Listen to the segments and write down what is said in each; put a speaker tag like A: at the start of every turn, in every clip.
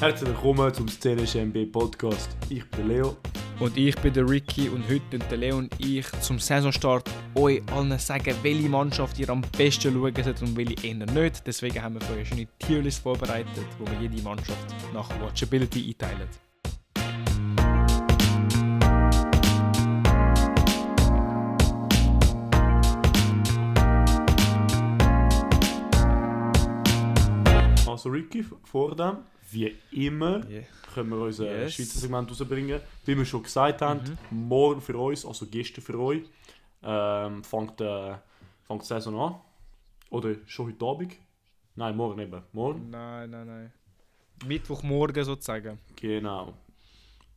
A: Herzlich willkommen zum CLSMB Podcast. Ich bin Leo.
B: Und ich bin der Ricky und heute tun der Leo und ich zum Saisonstart euch allen sagen, welche Mannschaft ihr am besten schauen solltet und welche eher nicht. Deswegen haben wir für euch eine Tierlist vorbereitet, wo wir jede Mannschaft nach Watchability einteilen.
A: Also Ricky, vor dem, wie immer,
B: Yeah.
A: können wir unser
B: Yes.
A: Schweizer Segment rausbringen. Wie wir schon gesagt haben, morgen für uns, also gestern für euch, ähm, fängt, äh, fängt die Saison an. Oder schon heute Abend? Nein, morgen eben. Morgen.
B: Nein, nein, nein. Mittwochmorgen sozusagen.
A: Genau.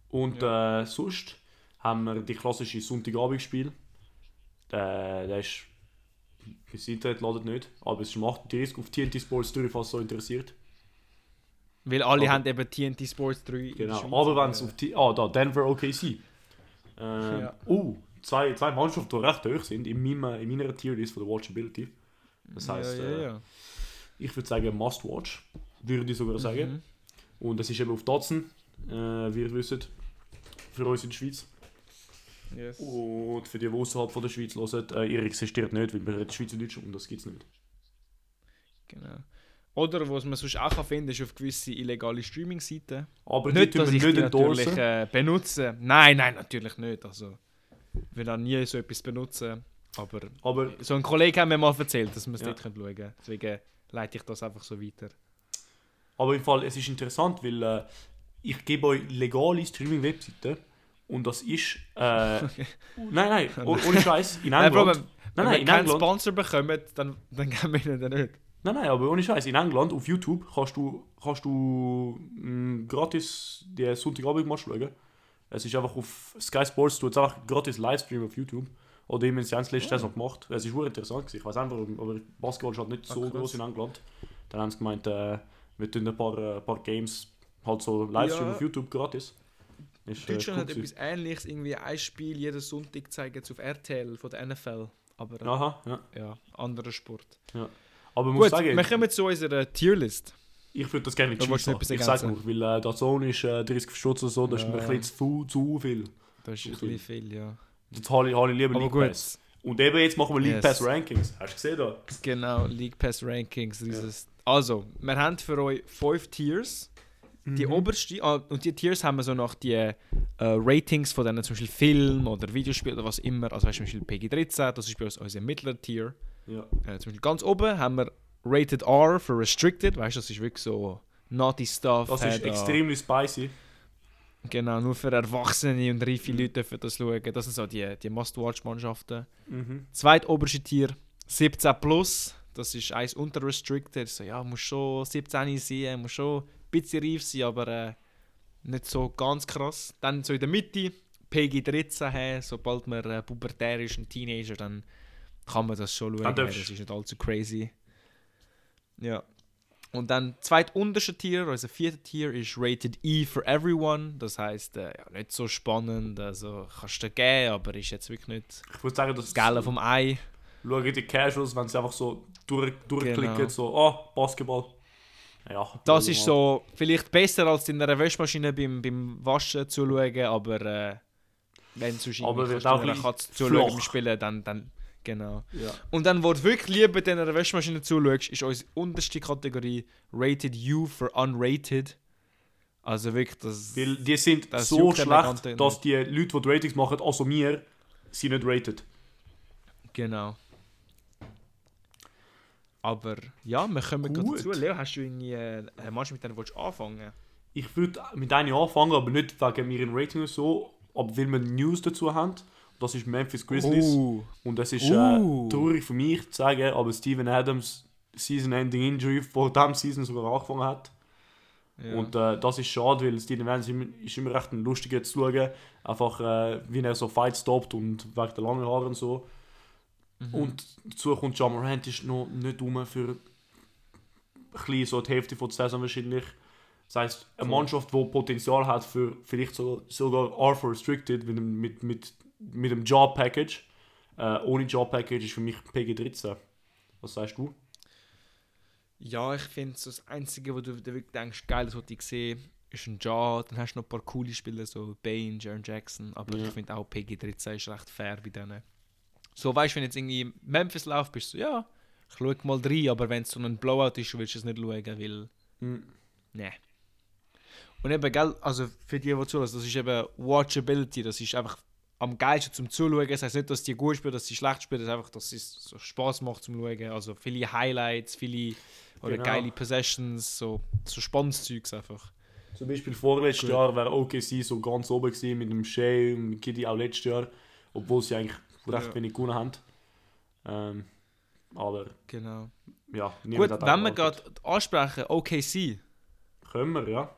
A: Und äh, sonst haben wir die klassische Sonntagabendspiel. Der, der ist. Das Internet ladet nicht, aber es ist um 38 auf TNT Sports 3, falls es so interessiert.
B: Weil alle
A: Aber-
B: haben eben TNT Sports 3 in der
A: Genau. Aber wenn es auf T Ah, da, Denver OKC. Ähm,
B: Ja.
A: uh, zwei, zwei Mannschaften, die recht hoch sind in, meinem, in meiner Tierlist von der Watchability. Das heisst,
B: ja, ja,
A: äh,
B: ja.
A: ich würde sagen Must Watch, würde ich sogar sagen.
B: Mhm.
A: Und das ist eben auf Datsen, äh, wie ihr wisst, für uns in der Schweiz.
B: Yes.
A: Und für die, die außerhalb von der Schweiz hören, äh, ihr existiert nicht, weil wir reden Schweizerdeutsch und das gibt es nicht.
B: Genau. Oder was man sonst auch kann finden ist auf gewisse illegale Streaming-Seiten.
A: Aber
B: Nicht, dass
A: wir
B: ich
A: nicht
B: die natürlich äh, benutze. Nein, nein, natürlich nicht. Also, ich will auch nie so etwas benutzen. Aber
A: Aber
B: so ein Kollege hat mir mal erzählt, dass wir es
A: Ja.
B: dort schauen können. Deswegen leite ich das einfach so weiter.
A: Aber im Fall, es ist interessant, weil äh, ich gebe euch legale Streaming-Webseiten und das ist. Äh, Nein, nein, oh, ohne Scheiß. In
B: Nein,
A: England.
B: wenn,
A: nein,
B: wenn
A: nein,
B: wir
A: in
B: keinen
A: England.
B: Sponsor bekommen, dann, dann geben wir ihnen den nicht.
A: Nein, nein, aber ohne Scheiß. In England auf YouTube kannst du, kannst du mh, gratis die Sonntagabend schauen. Es ist einfach auf Sky Sports, du hast einfach gratis Livestream auf YouTube. Oder sie haben es letzte Saison gemacht. Es ist wirklich interessant. gewesen. Ich weiß einfach, aber Basketball ist halt nicht so
B: krass.
A: groß in England. Dann haben sie gemeint, äh, wir tun ein paar, äh, paar Games halt so Livestream
B: Ja.
A: auf YouTube gratis. Ist, äh,
B: Deutschland
A: cool
B: hat etwas ähnliches, irgendwie ein Spiel jeden Sonntag zeigen auf RTL von der NFL. Aber äh,
A: Aha, ja.
B: ja, anderer Sport.
A: Aber man muss
B: Gut,
A: sagen,
B: wir kommen zu unserer Tierlist.
A: ich würde das gerne
B: etwas
A: Ich sag nur, weil äh, der Zone ist äh, 30 Stutz oder so, das ist mir
B: Ja.
A: ein bisschen zu, zu viel.
B: Das ist
A: Zu
B: ein
A: viel.
B: bisschen viel, ja.
A: Jetzt habe ich, habe ich lieber
B: Aber
A: League
B: gut.
A: Pass. Und eben jetzt machen wir League
B: Yes.
A: Pass Rankings. Hast du gesehen da?
B: Genau, League Pass Rankings. Dieses. Also, wir haben für euch fünf Tiers.
A: Mhm.
B: Die oberste, ah, und die Tiers haben wir so nach die äh, Ratings von denen, zum Beispiel Film oder Videospiel oder was immer. Also, weißt zum Beispiel PG-13, das ist bei uns unser mittlerer Tier.
A: Ja.
B: Äh, zum Beispiel ganz oben haben wir Rated R für Restricted, weißt du, das ist wirklich so naughty stuff.
A: Das ist extrem spicy.
B: Genau, nur für Erwachsene und reife Leute dürfen das schauen. Das sind so die, die Must-Watch-Mannschaften.
A: Mhm.
B: Zweitoberste Tier 17 plus. Das ist eins unter Restricted. So, ja, muss schon 17 sein, muss schon bisschen reif sein, aber äh, nicht so ganz krass. Dann so in der Mitte PG 13 haben, sobald man äh, pubertär ist, ein Teenager, dann kann man das schon schauen. Das ist nicht allzu crazy. Ja. Und dann zweitunterste Tier, also vierte Tier, ist Rated E for Everyone. Das heißt, äh, ja, nicht so spannend. Also kannst du dir geben, aber ist jetzt wirklich nicht
A: Ich würde sagen, das
B: Gelle vom Ei.
A: schauen die Casuals, wenn sie einfach so durch, durchklicken,
B: Genau.
A: so, ah, Basketball. Ja,
B: Das ist so vielleicht besser als in einer Waschmaschine beim, beim Waschen zuschauen, aber äh, wenn du
A: Aber
B: kannst
A: auch
B: einer
A: ein
B: Katze zuschauen beim. Spielen, dann, dann genau.
A: Ja.
B: Und dann, wo du wirklich lieber in einer Waschmaschine zuschaust, ist unsere unterste Kategorie Rated U für Unrated. Also wirklich, das...
A: Weil die sind
B: Das
A: so schlecht, dass die Leute, die die Ratings machen, also mir, sind nicht rated.
B: Genau. Aber ja, wir kommen gerade
A: Gut.
B: dazu. Leo, hast du irgendwie äh, eine Mannschaft, mit der du anfangen
A: Ich würde mit einer anfangen, aber nicht wegen ihren Rating oder so, aber weil wir News dazu haben. Das ist Memphis Grizzlies.
B: Oh.
A: Und das ist äh, traurig für mich zu sagen, aber Steven Adams Season-Ending Injury vor dem Season sogar angefangen hat.
B: Ja.
A: Und äh, das ist schade, weil Steven Adams ist immer recht ein lustiger zu schauen. Einfach äh, wie er so Fight stoppt und wegen der langen Haare und so.
B: Mhm.
A: Und dazu kommt John Morant ist noch nicht rum für ein so die Hälfte von der Saison wahrscheinlich. Das heisst, eine. Mannschaft, die Potenzial hat für vielleicht so, sogar R for Restricted mit, mit, mit, mit dem Job-Package, äh, ohne Job-Package ist für mich PG13. Was sagst du?
B: Ja, ich finde so das Einzige, wo du dir wirklich denkst, geil, das wollte ich sehen, ist ein Ja. Dann hast du noch ein paar coole Spieler, so Bane, Jaron Jackson. Aber
A: Ja.
B: ich finde auch PG13 ist recht fair bei denen. So, weißt du, wenn jetzt irgendwie Memphis läuft, bist du so, ja, ich schaue mal rein, aber wenn es so ein Blowout ist, willst du es nicht schauen, weil,
A: Mhm.
B: ne. Und eben, gell, also für die, die zuhören, das ist eben Watchability, das ist einfach am geilsten zum Zuschauen. Das heißt nicht, dass die gut spielen, dass sie schlecht spielen, das ist einfach, dass es so Spaß macht zum Schauen. Also viele Highlights, viele oder
A: Genau.
B: geile Possessions, so, so spannendes Zeugs einfach.
A: Zum Beispiel vorletztes
B: Gut.
A: Jahr wäre OKC so ganz oben gewesen mit dem Shea und Giddy auch letztes Jahr, obwohl sie eigentlich recht
B: Ja.
A: wenig gewonnen haben. Ähm, aber
B: Genau.
A: ja,
B: Gut, wenn wir gerade ansprechen, OKC.
A: Können wir, ja.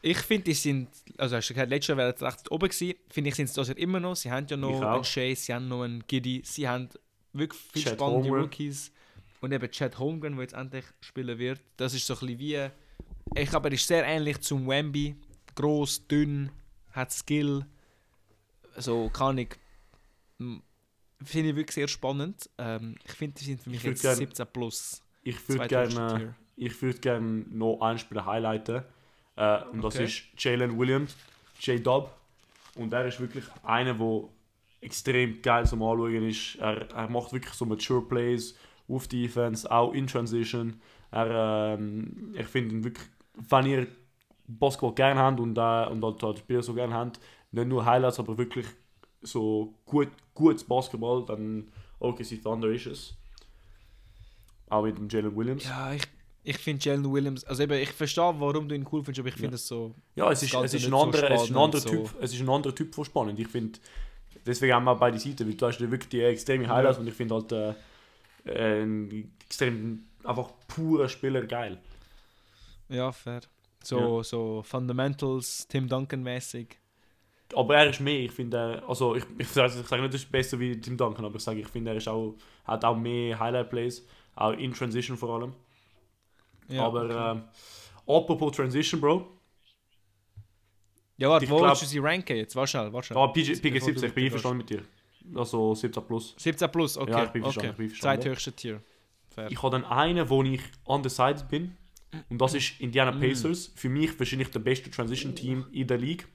B: Ich finde, die sind, also hast du gesagt, letztes Jahr wären sie recht oben gewesen. Finde ich, sind sie das Jahr immer noch. Sie haben ja noch einen Shea, sie haben noch einen Giddy, sie haben wirklich viele
A: Chet
B: spannende
A: Holmgren.
B: Rookies. Und eben Chad Holmgren, der jetzt endlich spielen wird. Das ist so ein bisschen wie, ich glaube, er ist sehr ähnlich zum Wemby. Gross, dünn, hat Skill. So kann ich. Finde ich wirklich sehr spannend. Ähm, ich finde, die sind für mich jetzt
A: gern-
B: 17 plus.
A: Ich würde gerne ich würd gern noch einen Spieler highlighten. Äh, und das
B: Okay.
A: ist Jalen Williams, J-Dub. Und er ist wirklich einer, der extrem geil zum Anschauen ist. Er, er macht wirklich so mature Plays auf Defense, auch in Transition. Er, ähm, ich finde ihn wirklich, wenn ihr Basketball gerne habt und, äh, und halt, halt Spieler so gerne habt, nicht nur Highlights, aber wirklich so gut, gutes Basketball, dann OKC Thunder ist es. Auch mit dem Jalen Williams.
B: Ja, ich, ich finde Jalen Williams, also eben, ich verstehe, warum du ihn cool findest, aber ich finde
A: Ja.
B: es so.
A: Ja, es ist, es ist, ein,
B: so
A: anderer, es ist ein
B: spannend,
A: anderer
B: so.
A: Typ, es ist ein anderer Typ von spannend. Ich finde, deswegen haben wir beide Seiten, weil du hast ja wirklich die extreme Highlights
B: Ja.
A: und ich finde halt äh, äh, ein extrem einfach purer Spieler geil.
B: Ja, fair. So, so Fundamentals, Tim Duncan-mäßig.
A: Aber er ist mehr, ich finde, er- also ich, ich, sage, ich sage nicht, er ist besser wie Tim Duncan, aber ich sage, ich finde, er ist auch, hat auch mehr Highlight-Plays, auch in Transition vor allem.
B: Ja,
A: aber
B: okay.
A: ähm, apropos Transition, Bro,
B: ja, warte, wo
A: glaub-
B: willst du sie ranken jetzt? Warte schnell, warte schnell.
A: ah, PG, PG
B: du
A: 17, ich bin einverstanden mit dir. Also 17 plus.
B: 17 plus, okay.
A: Ja, ich bin
B: okay.
A: verstanden.
B: Zweithöchste Tier. Fair.
A: Ich habe dann einen, wo ich undecided bin. Und das ist Indiana
B: Mm.
A: Pacers. Für mich wahrscheinlich der beste Transition-Team in der League.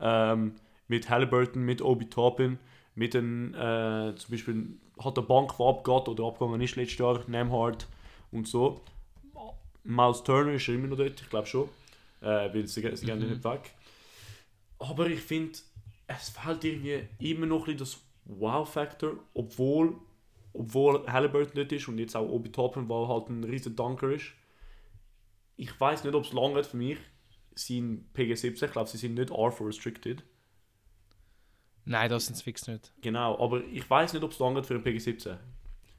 A: Ähm, mit Halliburton, mit Obi Toppin, mit den, äh, zum Beispiel hat der Bank, der abgeht oder abgegangen ist letztes Jahr, Nemhard und so. Miles Turner ist immer noch dort, ich glaube schon. Äh, weil sie, sie
B: Mhm.
A: nicht weg. Aber ich finde, es fehlt irgendwie immer noch ein bisschen das Wow-Faktor, obwohl, obwohl Halliburton dort ist und jetzt auch Obi Toppin, weil halt ein riesen Dunker ist. Ich weiß nicht, ob es lange für mich. Sie sind PG17, ich glaube, sie sind nicht R4 restricted.
B: Nein, das sind fix nicht.
A: Genau, aber ich weiß nicht, ob es lange für einen PG17.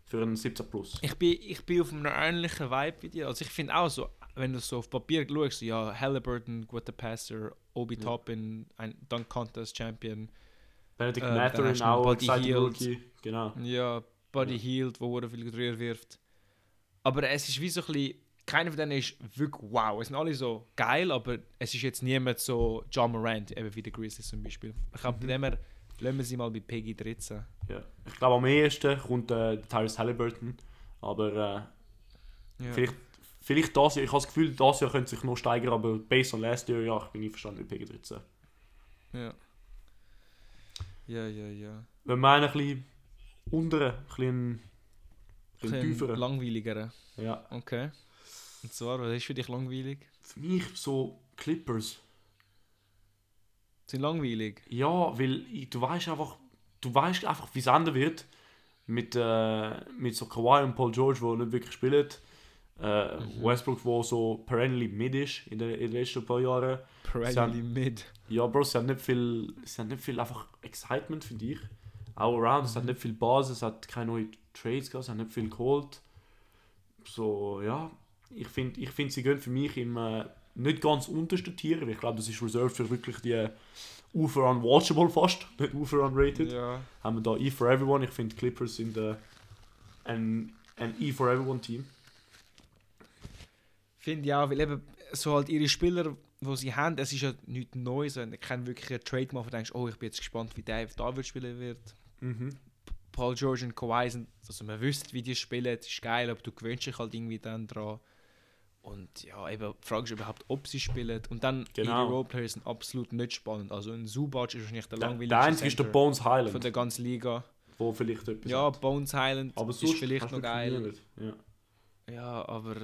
A: Für einen 17 Plus.
B: Ich bin, ich bin auf einem ähnlichen Vibe wie dir. Also ich finde auch so, wenn du so auf Papier schaust, ja, Halliburton, guter Passer, Obi
A: Ja.
B: Toppin, ein Dunk Contest Champion,
A: Benedict
B: äh,
A: Mathurin auch,
B: Buddy.
A: Rookie. Genau.
B: ja, Buddy
A: Ja.
B: Wo er viel Dreier wirft. Aber es ist wie so ein bisschen, keiner von denen ist wirklich wow. Es sind alle so geil, aber es ist jetzt niemand so John Morant, eben wie der Grizzlies zum Beispiel. Ich glaube,
A: Mhm.
B: dem her, lassen wir sie mal bei Peggy 13.
A: Ja. Ich glaube, am ehesten kommt äh, Tyrese Halliburton. Aber äh,
B: Ja.
A: vielleicht, vielleicht das Jahr, ich habe das Gefühl, das Jahr könnte sich noch steigern, aber based on last year, ja, ich bin einverstanden mit PG13.
B: Ja. Ja, ja, ja.
A: Wenn man ein bisschen unter, ein bisschen, ein bisschen
B: Ein
A: tiefer.
B: langweiliger.
A: Ja.
B: Okay. Und zwar, was ist für dich langweilig?
A: Für mich so Clippers.
B: Sind langweilig?
A: Ja, weil du weißt einfach, du weißt einfach, wie es enden wird. Mit, äh, mit so Kawhi und Paul George, die nicht wirklich spielen. Äh,
B: Mhm.
A: Westbrook, der so perennially mid ist in, der, in den letzten paar Jahren.
B: Perennially mid.
A: Ja, Bro, sie haben nicht viel, sie haben nicht viel einfach Excitement, finde ich. Auch around, es hat nicht viel Basis, es hat keine neuen Trades gehabt, es hat nicht viel geholt. So, ja, ich finde, ich find, sie gehen für mich im äh, nicht ganz untersten Tier, weil ich glaube, das ist reserved für wirklich die Ufer unwatchable fast, nicht Ufer unrated.
B: Ja.
A: Haben wir da E for Everyone, ich finde, Clippers sind äh, ein, ein E for Everyone Team.
B: Finde auch, weil eben so halt ihre Spieler, die sie haben, es ist ja nichts Neues. Wenn du keinen wirklichen Trade machen, denkst oh, ich bin jetzt gespannt, wie der da spielen wird.
A: Mhm.
B: Paul George und Kawhi sind, also man wüsste, wie die spielen, das ist geil, aber du gewöhnst dich halt irgendwie dann dran. Und ja, eben, die Frage ist überhaupt, ob sie spielen. Und dann,
A: Genau.
B: ihre Roleplayers sind absolut nicht spannend. Also ein Zubac ist wahrscheinlich der
A: Der,
B: langweiligste
A: der einzige ist der
B: Center
A: Bones
B: von
A: Highland,
B: der ganzen Liga.
A: wo vielleicht etwas
B: Ja,
A: hat.
B: Bones Highland
A: aber
B: ist vielleicht noch geil.
A: Ja.
B: Ja, aber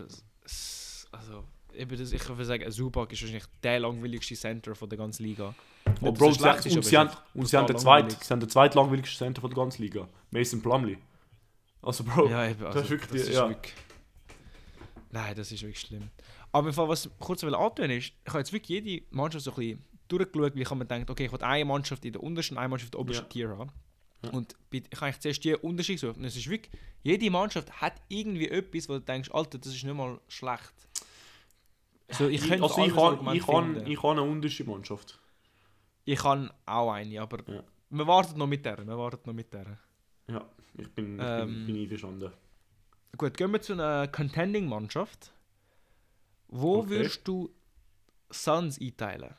B: also, eben das, ich würde sagen, Zubac ist wahrscheinlich der langweiligste Center von der ganzen Liga.
A: Oh, Bro, sie,
B: schlecht ist,
A: und sie haben, und sie haben, den zweit, sie haben den zweitlangweiligsten Center von der ganzen Liga. Mason Plumlee. Also, Bro,
B: Ja, eben, also,
A: ist wirklich die-
B: ist
A: ja.
B: wirklich... Nein, das ist wirklich schlimm. Aber Fall, was ich kurz will antun ist, ich habe jetzt wirklich jede Mannschaft so ein bisschen durchgeschaut, wie ich man denkt, okay, ich will eine Mannschaft in der untersten und eine Mannschaft in der obersten
A: Ja.
B: Tier haben.
A: Ja.
B: Und ich habe zuerst die Unterschied gesucht. Und es ist wirklich, jede Mannschaft hat irgendwie etwas, wo du denkst, Alter, das ist nicht mal schlecht. So, ich könnte
A: also ich kann,
B: Argument
A: ich, kann, ich kann eine unterschiedliche Mannschaft.
B: Ich kann auch eine, aber
A: Ja.
B: wir warten noch mit der. Wir warten noch mit der.
A: Ja, ich bin, ich
B: Ähm,
A: bin, bin einverstanden.
B: Gut, gehen wir zu einer Contending-Mannschaft. Wo
A: Okay.
B: würdest du Suns einteilen?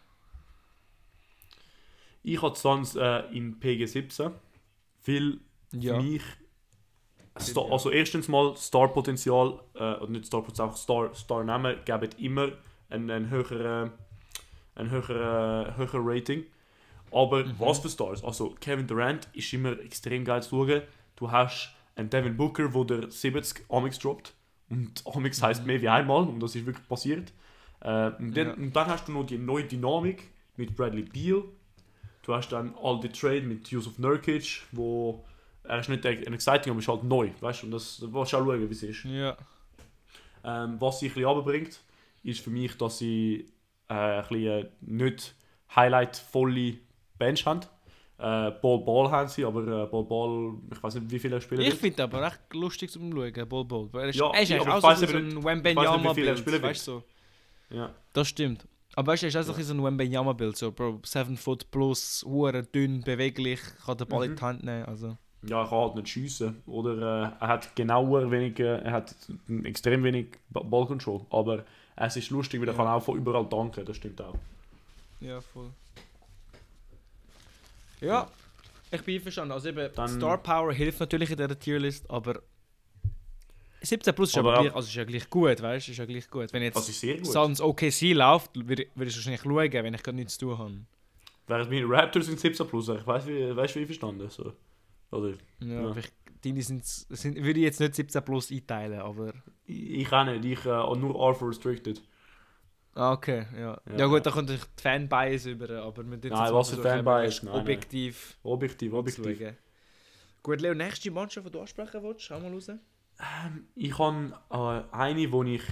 A: Ich habe sonst äh, in PG17 viel
B: Ja.
A: für mich Star, also erstens mal Star-Potenzial, äh, oder nicht Star-Potenzial, auch Star, Star-Namen geben immer ein, ein höherer, ein höherer, höherer Rating. Aber
B: Mhm.
A: was für Stars? Also Kevin Durant ist immer extrem geil zu schauen. Du hast einen Devin Booker, wo der 70 Amix droppt. Und Amix heisst mehr wie einmal und das ist wirklich passiert. Äh, und, dann,
B: Ja.
A: und dann hast du noch die neue Dynamik mit Bradley Beal. Du hast dann all die Trade mit Yusuf Nurkic, wo er ist nicht ein exciting, aber ist halt neu, weißt du? Und das, da willst du auch schauen, wie es ist.
B: Ja.
A: Ähm, was sie ein bisschen runterbringt, ist für mich, dass sie äh, ein bisschen äh, nicht highlight-volle Bench haben. Äh, Ball Ball haben sie, aber äh, Ball Ball, ich weiß nicht, wie viele Spieler
B: Ich finde aber echt lustig zum Schauen, Bol Bol. Er ist,
A: Ja,
B: er ist
A: ja,
B: auch so so ein Wembenyama-Bild.
A: spielen
B: Weißt du? so.
A: Ja.
B: Das stimmt. Aber weißt du, er ist auch so ein bisschen so ein Wembenyama-Bild. So, Bro, 7 Foot plus, hure dünn, beweglich, kann den Ball in
A: Mhm.
B: die Hand nehmen. Also.
A: ja, er kann halt nicht schiessen. Oder äh, er hat genauer wenig, äh, er hat extrem wenig Ba- Ballcontrol. Aber es ist lustig, weil er
B: Ja.
A: kann auch von überall danken, das stimmt auch.
B: Ja, voll. Ja, ich bin einverstanden. Also eben,
A: Dann-
B: Star Power hilft natürlich in dieser Tierlist, aber 17 plus ist,
A: Aber
B: aber
A: auch-
B: gleich, also ist ja gleich gut, weißt du? Ist ja gleich gut. Wenn jetzt
A: Das ist sehr gut.
B: Suns OKC läuft, würde ich wahrscheinlich schauen, wenn ich gerade nichts zu tun habe.
A: Während meine Raptors sind 17 plus, ich weiß, wie, weißt du, wie ich verstanden so. Oder,
B: Ja,
A: Ja.
B: aber ich, deine sind, sind, würde ich jetzt nicht 17 plus einteilen, aber...
A: ich, ich auch nicht, ich äh, nur R for Restricted.
B: Ah, okay, ja. Ja,
A: Ja.
B: gut, da kommt natürlich die Fanbias über, aber wir tun
A: Nein, was für Fanbias? Nein, nein.
B: objektiv
A: Objektiv, objektiv.
B: schauen. Gut, Leo, nächste Mannschaft, die du ansprechen willst, schau mal raus.
A: Ich habe äh, eine, wo ich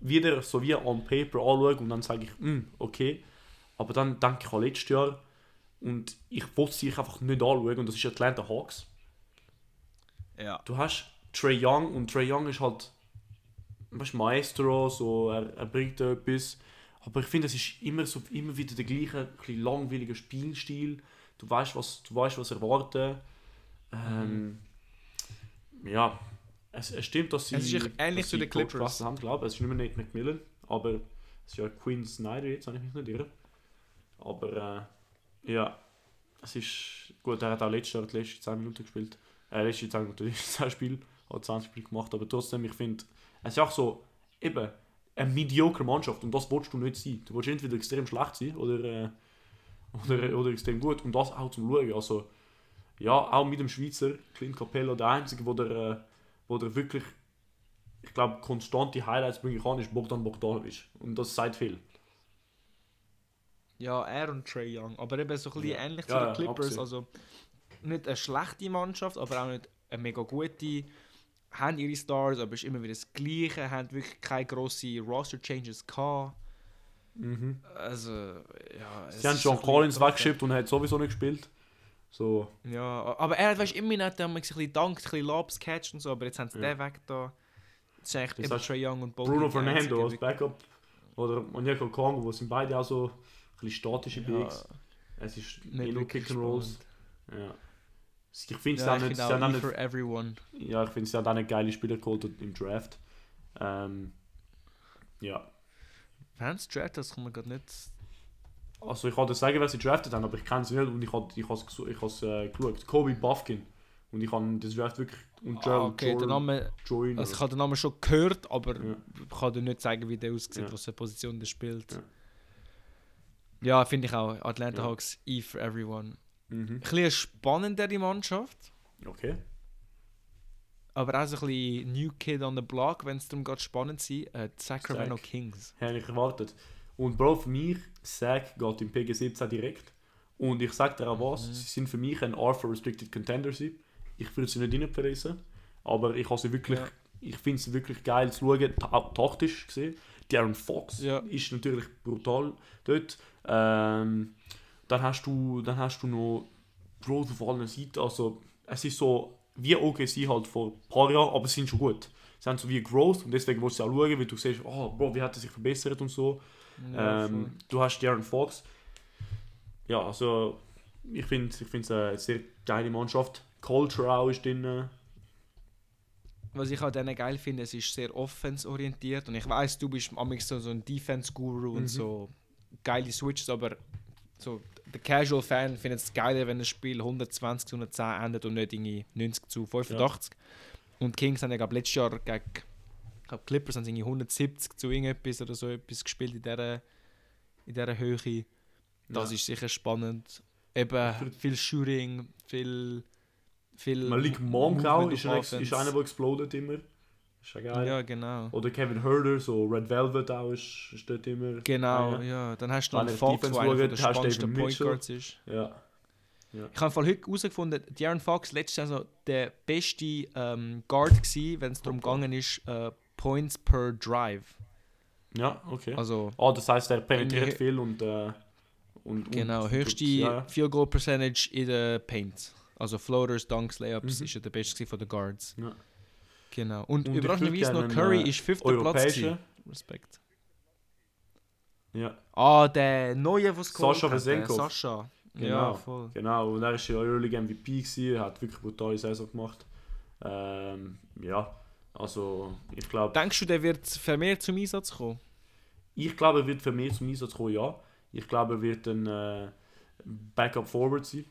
A: wieder so wie on paper anschaue und dann sage ich, hm, okay. Aber dann denke ich an letztes Jahr und ich wollte sie einfach nicht anschauen und das ist Atlanta Hawks.
B: Ja.
A: Du hast Trey Young und Trey Young ist halt weißt, Maestro, so, er, er bringt da etwas. Aber ich finde, es ist immer, so, immer wieder der gleiche, ein langweiliger Spielstil. Du weißt, was, du weißt, was erwarten. Ähm, Ja, es, es stimmt, dass sie.
B: Es ist ähnlich zu den Clippers.
A: Haben, glaube Es ist nicht mehr Nate McMillan, aber es ist ja Quinn Snyder jetzt, wenn ich mich nicht irre. Aber äh, ja, es ist gut, er hat auch letztes Jahr die letzten 10 Minuten gespielt. Äh, letzte 10 Minuten, das ist 10 Spiel, hat 20 Spiele gemacht, aber trotzdem, ich finde, es ist auch so, eben, eine mediocre Mannschaft und das willst du nicht sein. Du willst entweder extrem schlecht sein oder, äh, oder, oder extrem gut und das auch zum Schauen. Also, ja, auch mit dem Schweizer Clint Capello, der Einzige, wo der, äh, wo der wirklich, ich glaube, konstante Highlights bringen kann, ist Bogdan Bogdanovic. Und das sagt viel.
B: Ja, er und Trey Young. Aber eben so ein bisschen
A: Ja.
B: ähnlich zu
A: Ja,
B: den
A: ja,
B: Clippers.
A: absolut.
B: Also nicht eine schlechte Mannschaft, aber auch nicht eine mega gute. Haben ihre Stars, aber es ist immer wieder das Gleiche. Haben wirklich keine grossen Roster-Changes gehabt. Also, ja.
A: Sie haben John
B: ein
A: Collins weggeschickt und hat sowieso nicht gespielt. So,
B: Ja, aber er hat weißt, immer noch ein bisschen dankt, ein bisschen Lobs catcht und so, aber jetzt haben sie
A: Ja.
B: den weg da. Das ist Trey Young und Bogdan
A: Bruno Fernando als Backup oder Onyeka Kongo, wo sind beide auch so ein bisschen statische
B: Ja,
A: Bigs. Es ist
B: nicht
A: nicht nur Kick and Rolls. Ja. Ich finde es
B: Ja, ich
A: nicht,
B: E
A: nicht,
B: for everyone.
A: ja, ich finde sie haben auch nicht geile Spieler geholt im Draft. Ähm, ja.
B: Fans Draft, das kann man gerade nicht.
A: Also ich kann dir sagen, wer sie drafted haben, aber ich kenne sie nicht und ich habe ich has, ich has, äh, geschaut. Kobe Buffkin Und ich habe das Draft wirklich und
B: Ah,
A: Gerald
B: okay,
A: Jordan-
B: Name,
A: Joyner.
B: also ich habe den Namen schon gehört, aber
A: Ja.
B: ich kann dir nicht sagen, wie der aussieht,
A: Ja.
B: was für eine Position der spielt.
A: Ja.
B: Ja, finde ich auch. Atlanta
A: Ja.
B: Hawks, E for everyone.
A: Mhm.
B: Ein bisschen eine spannendere Mannschaft,
A: Okay.
B: aber auch so ein bisschen New Kid on the Block, wenn es darum geht, spannend zu sein. Äh, die Sacramento
A: Zack.
B: Kings.
A: Habe ich erwartet. Und Bro, für mich, Sack geht im PG17 direkt. Und ich sage dir auch was,
B: Mhm.
A: sie sind für mich ein R for Restricted Contender. sein. Ich würde sie nicht reinpreisen, aber ich habe sie wirklich,
B: Ja.
A: ich finde sie wirklich geil zu schauen, auch taktisch gesehen. Darren Fox
B: Ja.
A: ist natürlich brutal dort. Ähm, dann hast du, dann hast du noch Growth auf allen Seiten. Also es ist so wie OKC halt vor ein paar Jahren, aber sie sind schon gut. Sie haben so wie Growth und deswegen willst du auch schauen, weil du siehst, oh, Bro, wie hat er sich verbessert und so.
B: Ja,
A: ähm, du hast Darren Fox. Ja, also ich finde ich es eine sehr geile Mannschaft. Culture auch ist drin.
B: Was ich an denen geil finde, es ist sehr offense-orientiert. Und ich weiß, du bist manchmal so, so ein Defense-Guru
A: Mhm.
B: und so geile Switches, aber so der Casual-Fan findet es geiler, wenn ein Spiel 120 zu 110 endet und nicht irgendwie 90 zu 85. Und die Kings haben ja glaub, letztes Jahr gegen ich glaub, Clippers haben sie irgendwie 170 zu irgendetwas oder so etwas gespielt in dieser, in dieser Höhe. Das
A: Ja.
B: ist sicher spannend. Eben viel Shooting, viel. viel
A: Malik Monk auch ist, ein, ist einer, der exploded immer. Ist ja geil.
B: Ja, genau.
A: Oder Kevin Herder, so Red Velvet auch ist, ist dort immer.
B: Genau,
A: einer.
B: ja. Dann hast du noch Fox, der einer der
A: David
B: Point
A: Mitchell.
B: Guards ist.
A: Ja.
B: Ich habe voll heute herausgefunden, De'Aaron Fox letztes Jahr so der beste ähm, Guard gsi, wenn es darum gegangen ist, äh, Points per Drive.
A: Ja, okay.
B: Also
A: Ah, das heißt, er penetriert viel und. Äh, und
B: genau,
A: und,
B: höchste
A: ja, ja.
B: Field Goal Percentage in der Paint. Also Floaters, Dunks, Layups
A: Mhm.
B: ist er der beste von den Guards.
A: Ja.
B: Genau. Und,
A: Und
B: überraschenderweise noch Curry
A: einen,
B: ist fünfter Platz gewesen. Respekt.
A: Ja,
B: Ah, der neue, was
A: Sascha
B: hat, der
A: Vesenkov.
B: Sascha.
A: Genau.
B: Ja, voll.
A: genau. Und er ist ja Early MVP gewesen, hat wirklich brutale Saison gemacht. Ähm, ja, also ich glaube,
B: Denkst du, der wird vermehrt zum Einsatz kommen?
A: ich glaube, er wird für mich zum Einsatz kommen, ja. Ich glaube, er wird ein äh, Backup Forward sein.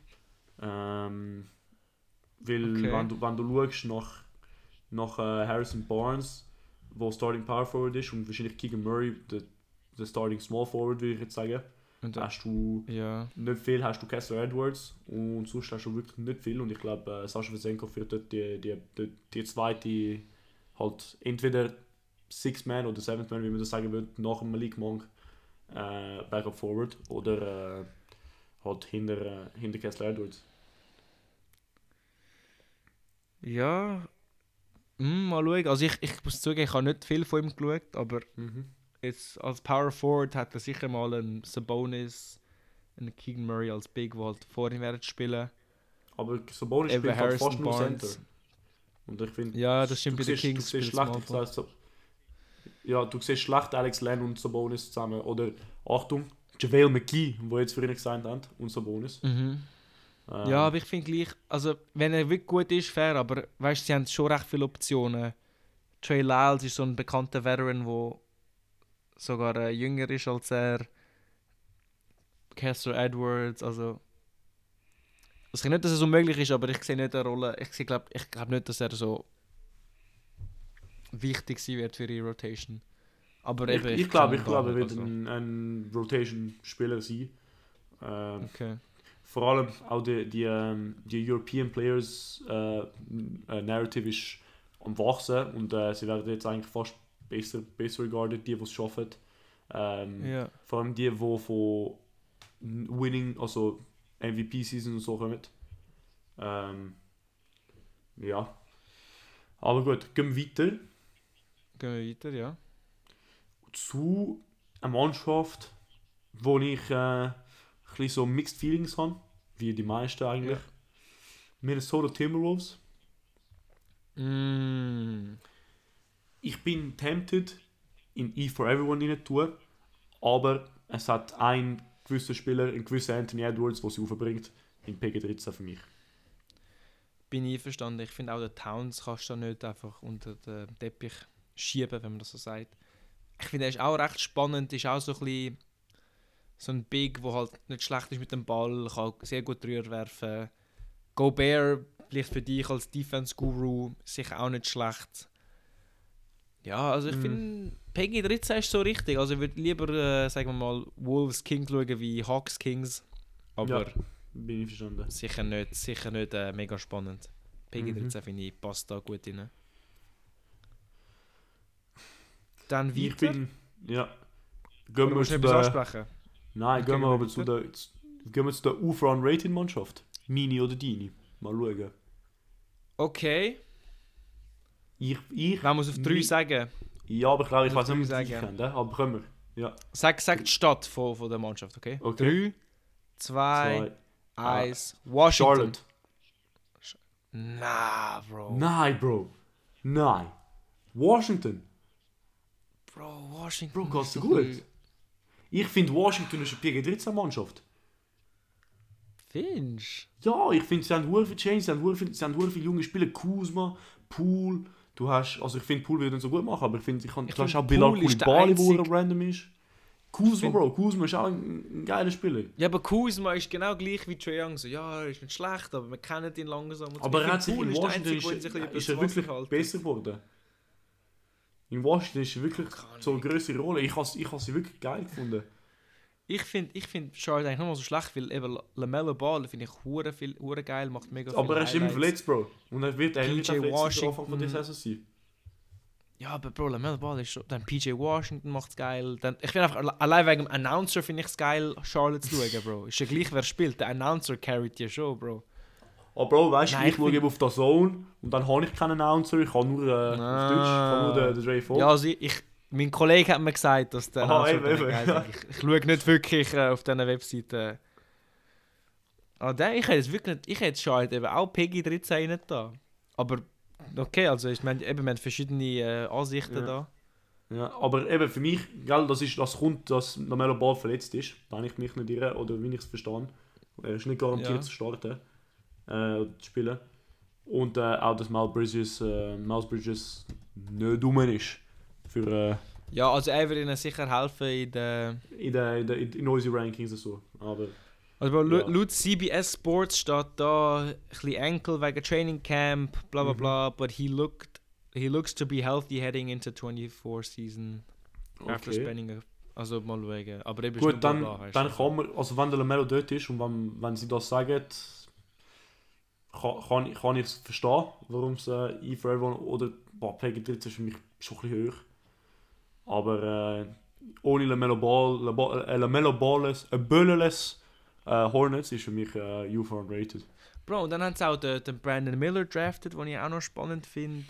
A: Ähm, weil
B: Okay.
A: wenn, du, wenn du schaust nach, nach äh, Harrison Barnes, wo Starting Power Forward ist, und wahrscheinlich Keegan Murray, der, der Starting Small Forward, würde ich jetzt sagen,
B: Und, äh,
A: hast du
B: ja.
A: nicht viel, hast du Kessler Edwards und sonst hast du wirklich nicht viel. Und ich glaube, äh, Sascha Vesenkov wird dort die, die, die, die zweite, halt entweder Six Man oder Seventh Man, wie man das sagen würde, nach dem Malik Monk äh, Backup Forward oder äh, halt hinter, äh, hinter Kessler Edwards.
B: Ja. Hm, mal schauen. Also ich, ich muss zugeben, ich habe nicht viel von ihm geschaut, aber
A: Mhm.
B: jetzt als Power Forward hat er sicher mal einen Sabonis, einen Keegan Murray als Big, der halt vor ihm werden spielen.
A: Aber Sabonis spielt halt fast nur. Center. Und ich finde,
B: Ja, das stimmt bei den Kings.
A: Du siehst schlecht, das heißt, ja, du siehst schlecht Alex Len und Sabonis zusammen. Oder, Achtung, JaVale McGee, wo jetzt vorhin gesagt haben, und Sabonis.
B: Mhm.
A: Ähm,
B: Ja, aber ich finde gleich, also wenn er wirklich gut ist, fair, aber weißt du, sie haben schon recht viele Optionen. Trey Lyles ist so ein bekannter Veteran, der sogar äh, jünger ist als er. Kessler Edwards, also. Ich sehe nicht, dass es unmöglich ist, aber ich sehe nicht eine Rolle. Ich sehe, glaub, ich glaube nicht, dass er so wichtig sein wird für die Rotation. Aber
A: ich,
B: eben,
A: ich glaube, ich glaube, er
B: gar
A: wird
B: also.
A: ein, ein Rotation-Spieler sein. Ähm,
B: Okay.
A: Vor allem auch die, die, ähm, die European Players äh, äh, Narrative ist am wachsen und äh, sie werden jetzt eigentlich fast besser, besser regarded, die, die es schaffen. Ähm,
B: Ja.
A: Vor allem die, die von Winning, also MVP-Season und so kommen. Ähm, ja. Aber gut, gehen wir weiter
B: Gehen wir weiter, ja.
A: zu einer Mannschaft, wo ich äh, bisschen so Mixed Feelings habe, wie die meisten eigentlich.
B: Ja.
A: Minnesota Timberwolves.
B: Mm.
A: Ich bin tempted, in E for Everyone rein zu tun, aber es hat ein gewisser Spieler, ein gewisser Anthony Edwards, der sie aufbringt, in PG13 für mich.
B: Bin ich einverstanden. Ich finde auch, der Towns kannst du nicht einfach unter den Teppich schieben, wenn man das so sagt. Ich finde, er ist auch recht spannend, ist auch so ein bisschen so ein Big, der halt nicht schlecht ist mit dem Ball, kann sehr gut Dreier werfen. Gobert Vielleicht für dich als Defense-Guru sicher auch nicht schlecht. Ja, also ich
A: Mhm.
B: finde, Peggy 13 ist so richtig. Also ich würde lieber, äh, sagen wir mal, Wolves Kings schauen wie Hawks Kings. Aber
A: Ja. Bin ich verstanden.
B: sicher nicht, sicher nicht äh, mega spannend. Peggy
A: Mhm.
B: 13 finde ich passt da gut rein. Dann
A: Ich
B: weiter.
A: bin. Ja. Gehen wir
B: etwas
A: der,
B: ansprechen?
A: Nein, gehen wir aber zu der, zu- gehen wir zu der UFRAN Rated Mannschaft. Meine oder deine? Mal schauen.
B: Okay,
A: Ich, ich,
B: wir es auf 3
A: Mi-
B: sagen,
A: ja, aber klar, ich
B: Muss
A: weiß nicht,
B: drei
A: wie ich kenne, aber können wir. Ja,
B: sag, sag die Stadt von, von der Mannschaft, okay?
A: Okay.
B: 3, 2,
A: zwei.
B: 1, Washington.
A: Charlotte.
B: Nah, Bro.
A: Nein, Bro. Nein. Washington.
B: Bro, Washington.
A: Bro, dir
B: doch
A: gut? Ich finde, Washington ist eine PG-13-Mannschaft.
B: Findest
A: Ja, ich finde, sie haben hure viel Change, sie haben sie hure viele junge Spieler. Kuzma, Pool. Du hast, also ich finde, Pool wird nicht so gut machen, aber ich finde, ich kann,
B: Ich
A: du hast auch Bilal Koulibaly, der
B: einzige-
A: random ist. Kuzma, Bro, Kuzma ist auch ein, ein geiler Spieler.
B: Ja, aber Kuzma ist genau gleich wie Trae Young. So, ja, er ist nicht schlecht, aber wir kennen ihn langsam.
A: Aber er hat sich in Washington ist,
B: Einzige,
A: ist
B: bisschen
A: er wirklich besser geworden. In Washington ist er wirklich so eine größere Rolle. Ich habe ich sie wirklich geil gefunden.
B: Ich finde ich find Charlotte eigentlich nicht mal so schlecht, weil eben LaMelo Ball finde ich hure viel hure geil, macht mega viel
A: Aber er ist immer verletzt, Bro. Und er wird auch verletzt. Anfang von der Saison sein.
B: Ja, aber Bro, LaMelo Ball ist schon... Dann PJ Washington macht's geil. Dann, ich finde einfach, alle- allein wegen dem Announcer finde ich es geil, Charlotte zu schauen, Bro. Ist ja gleich, wer spielt. Der Announcer carryt ja schon, Bro.
A: Aber Bro, weißt du, ich
B: ich
A: schaue eben auf der Zone und dann habe ich keinen Announcer, ich habe nur äh, auf
B: Ah.
A: Deutsch, ich habe nur den, den Dre Folk.
B: Ja, also ich, ich... Mein Kollege hat mir gesagt, dass der
A: Aha, eben, eben, ja.
B: Ich, ich schaue nicht wirklich äh, auf diesen Webseiten. Aber der, ich hätte es wirklich nicht... Ich hätte Charlotte eben auch Peggy 13 nicht da. Aber... Okay, also ich meine, eben, wir haben verschiedene äh, Ansichten
A: Ja.
B: da.
A: Ja, aber eben für mich, gell, das, ist, das kommt, dass Lamelo Ball verletzt ist. Da habe ich mich nicht irre, oder wie ich es verstehe. Er ist nicht garantiert
B: Ja.
A: zu starten, äh, zu spielen. Und äh, auch, dass Miles Bridges, äh, Miles Bridges nicht dumm ist. Für,
B: Ja, also er wird ihnen sicher helfen in der...
A: in, der, in, der, in unseren Rankings und so. Aber
B: Also Bro,
A: Ja.
B: laut CBS Sports steht da ein bisschen Enkel wegen Training Camp, bla bla
A: Mhm.
B: bla, but he looked he looks to be healthy heading into 24 season after
A: okay.
B: spending a, also mal schauen. Aber eben
A: Gut, dann,
B: bla bla,
A: dann kann man, also wenn der Lamelo dort ist und wenn, wenn sie das sagen, kann, kann, ich- es verstehen, warum es äh, E for Everyone oder boah, Peggy 13 ist für mich schon ein bisschen hoch. Aber äh, ohne Lamelo Ball, Labo- äh, Lamelo Ballless, äh, Böllerless äh, Hornets ist für mich äh, U for Unrated.
B: Bro, dann haben sie auch den, den Brandon Miller drafted, den ich auch noch spannend finde.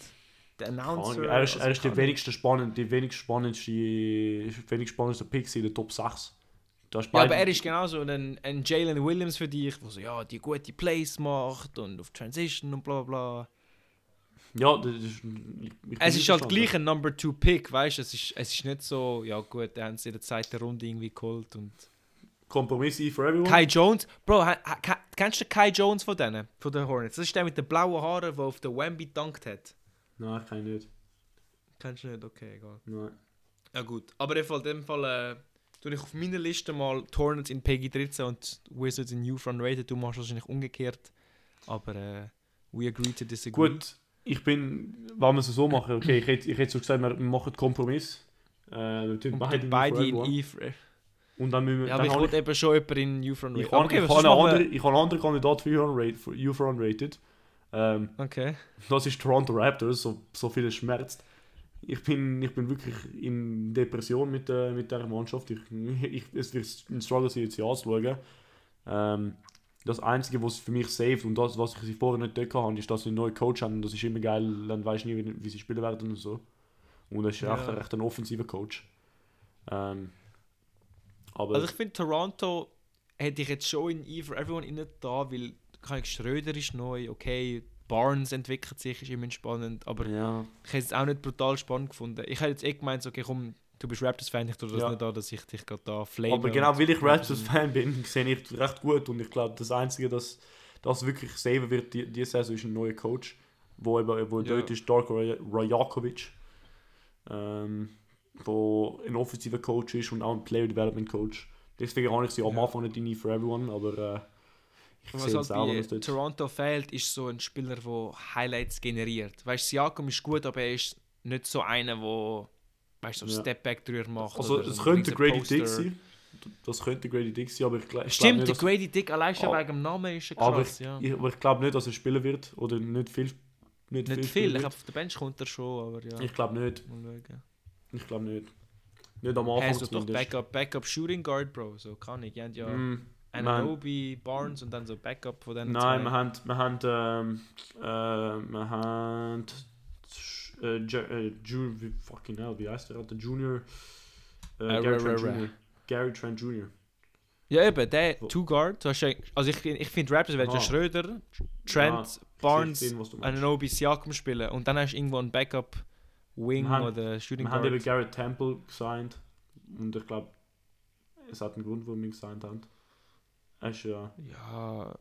B: Der Announcer.
A: Er ist, er
B: also
A: ist der wenigste spannend, die wenigst spannendste, wenigst spannendste Pick in der Top 6.
B: Ja, aber er ist genauso ein, ein Jalen Williams für dich, der so, ja, die gute Plays macht und auf Transition und bla bla.
A: Ja, das ist,
B: Es ist halt gleich ein Number 2 Pick, weißt du? Es ist, es ist nicht so, ja gut, da haben sie in der zweiten Runde irgendwie geholt. Und
A: Kompromiss for Everyone.
B: Kai Jones, Bro, kennst du den Kai Jones von denen, von den Hornets? Das ist der mit den blauen Haaren, der auf der Wemby dunkt hat.
A: Nein, ich kann nicht.
B: Kennst du nicht? Okay, egal.
A: Nein.
B: Ja gut, aber in dem Fall äh, tue ich auf meiner Liste mal Hornets in Peggy 13 und Wizards in New Front Rated. Du machst wahrscheinlich umgekehrt. Aber äh, we agree to disagree.
A: Gut, ich bin, wenn wir es so machen, okay, ich hätte, ich hätte so gesagt, wir machen einen Kompromiss. Äh, wir tun
B: Und
A: beide,
B: in
A: in
B: E.
A: Und dann müssen wir,
B: Ja, aber
A: dann
B: ich
A: habe
B: wollte eben schon jemanden in New Front
A: ich,
B: Rated.
A: ich, habe,
B: Okay,
A: ich,
B: was
A: habe anderen, ich habe einen anderen Kandidat für U for Unrated. Für U for Unrated. Ähm,
B: Okay.
A: das ist Toronto Raptors, so, so viel es schmerzt. Ich bin, ich bin wirklich in Depression mit, äh, mit dieser Mannschaft. Ich, ich, es wird ein Struggle, sie jetzt anzuschauen. Ähm, das Einzige, was für mich saved und das, was ich sie vorher nicht dort hatte, ist, dass sie einen neuen Coach haben. Das ist immer geil, dann weißt du nie, wie, wie sie spielen werden und so. Und das ist
B: Ja.
A: echt, echt ein offensiver Coach. Ähm, aber
B: Also ich finde Toronto hätte ich jetzt schon in E for Everyone innen da, weil Schröder ist neu, okay, Barnes entwickelt sich, ist immer spannend, aber
A: ja,
B: ich hätte es auch nicht brutal spannend gefunden. Ich hätte jetzt eh gemeint, okay, komm, du bist Raptors-Fan, ich tue das
A: Ja.
B: nicht an, dass ich dich gerade da flame.
A: aber genau weil ich
B: Raptors-
A: Raptors-Fan bin, sehe ich recht gut. Und ich glaube, das Einzige, das, das wirklich saven wird die, diese Saison, ist ein neuer Coach. Wo, eben, wo
B: Ja.
A: dort ist Darko Raj- Rajakovic. Ähm, wo ein offensiver Coach ist und auch ein Player Development Coach. Deswegen habe ich sie am
B: Ja.
A: Anfang nicht in for Everyone, aber äh,
B: Was halt bei. Toronto fehlt, ist so ein Spieler, der Highlights generiert. Weißt du, Siakam ist gut, aber er ist nicht so einer, der weißt du, so
A: Ja.
B: Stepback drüber macht.
A: Also, es könnte Grady. Dick sein. Das könnte Grady Dick sein, aber ich, gl- ich glaube
B: Stimmt,
A: nicht,
B: der Grady Dick allein schon
A: Aber-
B: wegen dem Namen ist er
A: aber
B: krass,
A: ich,
B: ja.
A: ich, aber ich glaube nicht, dass er spielen wird. Oder nicht viel. Nicht,
B: Nicht
A: spielen
B: viel, ich glaube, auf der Bench kommt er schon, aber ja.
A: Ich glaube nicht.
B: Mal schauen.
A: Ich glaube nicht. Nicht am Anfang
B: Hast du doch. Backup, Backup Shooting Guard, Bro, so kann ich. Die haben ja
A: Mm,
B: Ananobi, Barnes und dann so Backup von denen
A: Nein, wir haben, wir haben, ähm, äh, wir haben, äh, Ju- äh, fucking hell, wie heißt der? Der Junior, äh,
B: Äh,
A: Gary Trent. Jr. Gary Trent Jr.
B: Ja, eben, der
A: Wo-
B: Two Guard. Also ich, ich finde Raptors werden
A: Ah.
B: Schröder, Trent,
A: Ja,
B: Barnes,
A: meinst.
B: Ananobi, Siakam spielen und dann hast du irgendwo einen Backup Wing
A: Wir haben-
B: oder Shooting
A: Wir haben eben
B: Guard.
A: Garrett Temple gesigned und ich glaube, es hat einen Grund, warum wir ihn gesigned haben. Er ist ja...
B: Ja,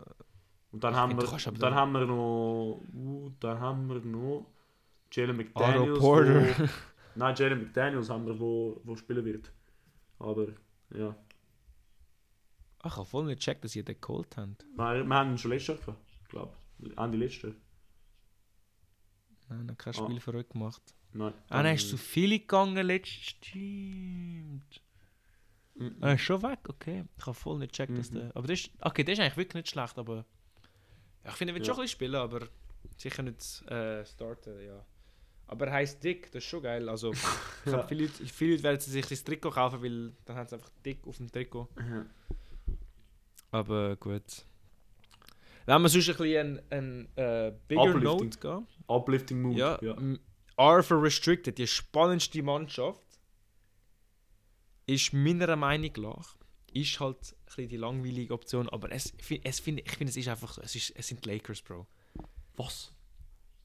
A: Und dann haben wir,
B: du
A: dann
B: dann-
A: haben wir noch, uh, dann haben wir noch Jalen
B: Otto
A: McDaniels.
B: Porter.
A: Wo, nein, Jalen McDaniels haben wir, wo, wo spielen wird. Aber ja,
B: Ach, ich habe voll nicht gecheckt, dass ihr den geholt habt.
A: wir, wir haben ihn schon letztes Jahr gehabt, glaube ich. Ende letztes Jahr.
B: Nein, noch kein
A: Ah.
B: Spiel verrückt gemacht.
A: Nein.
B: Ah, dann hast du zu viele gegangen letztes Stimmt.
A: Mhm.
B: Ist schon weg, okay. Ich habe voll nicht gecheckt, dass
A: Mhm.
B: der. Aber das ist. Okay, das ist eigentlich wirklich nicht schlecht, aber. Ja, ich finde, er wird
A: Ja.
B: schon ein bisschen spielen, aber sicher nicht äh, starten, ja. Aber er heisst Dick, das ist schon geil. Also, ich glaub, viele, Leute, viele Leute werden sich das Trikot kaufen, weil dann haben sie einfach Dick auf dem Trikot.
A: Ja.
B: Aber gut. Wenn wir sonst ein bisschen ein, ein äh, bigger
A: Uplifting.
B: Note gehen.
A: Uplifting Mood.
B: Ja,
A: Ja.
B: m- R for Restricted, die spannendste Mannschaft, ist meiner Meinung nach, ist halt ein bisschen die langweilige Option, aber es, es find, ich finde, es ist einfach so, es, ist, es sind die Lakers, Bro.
A: Was?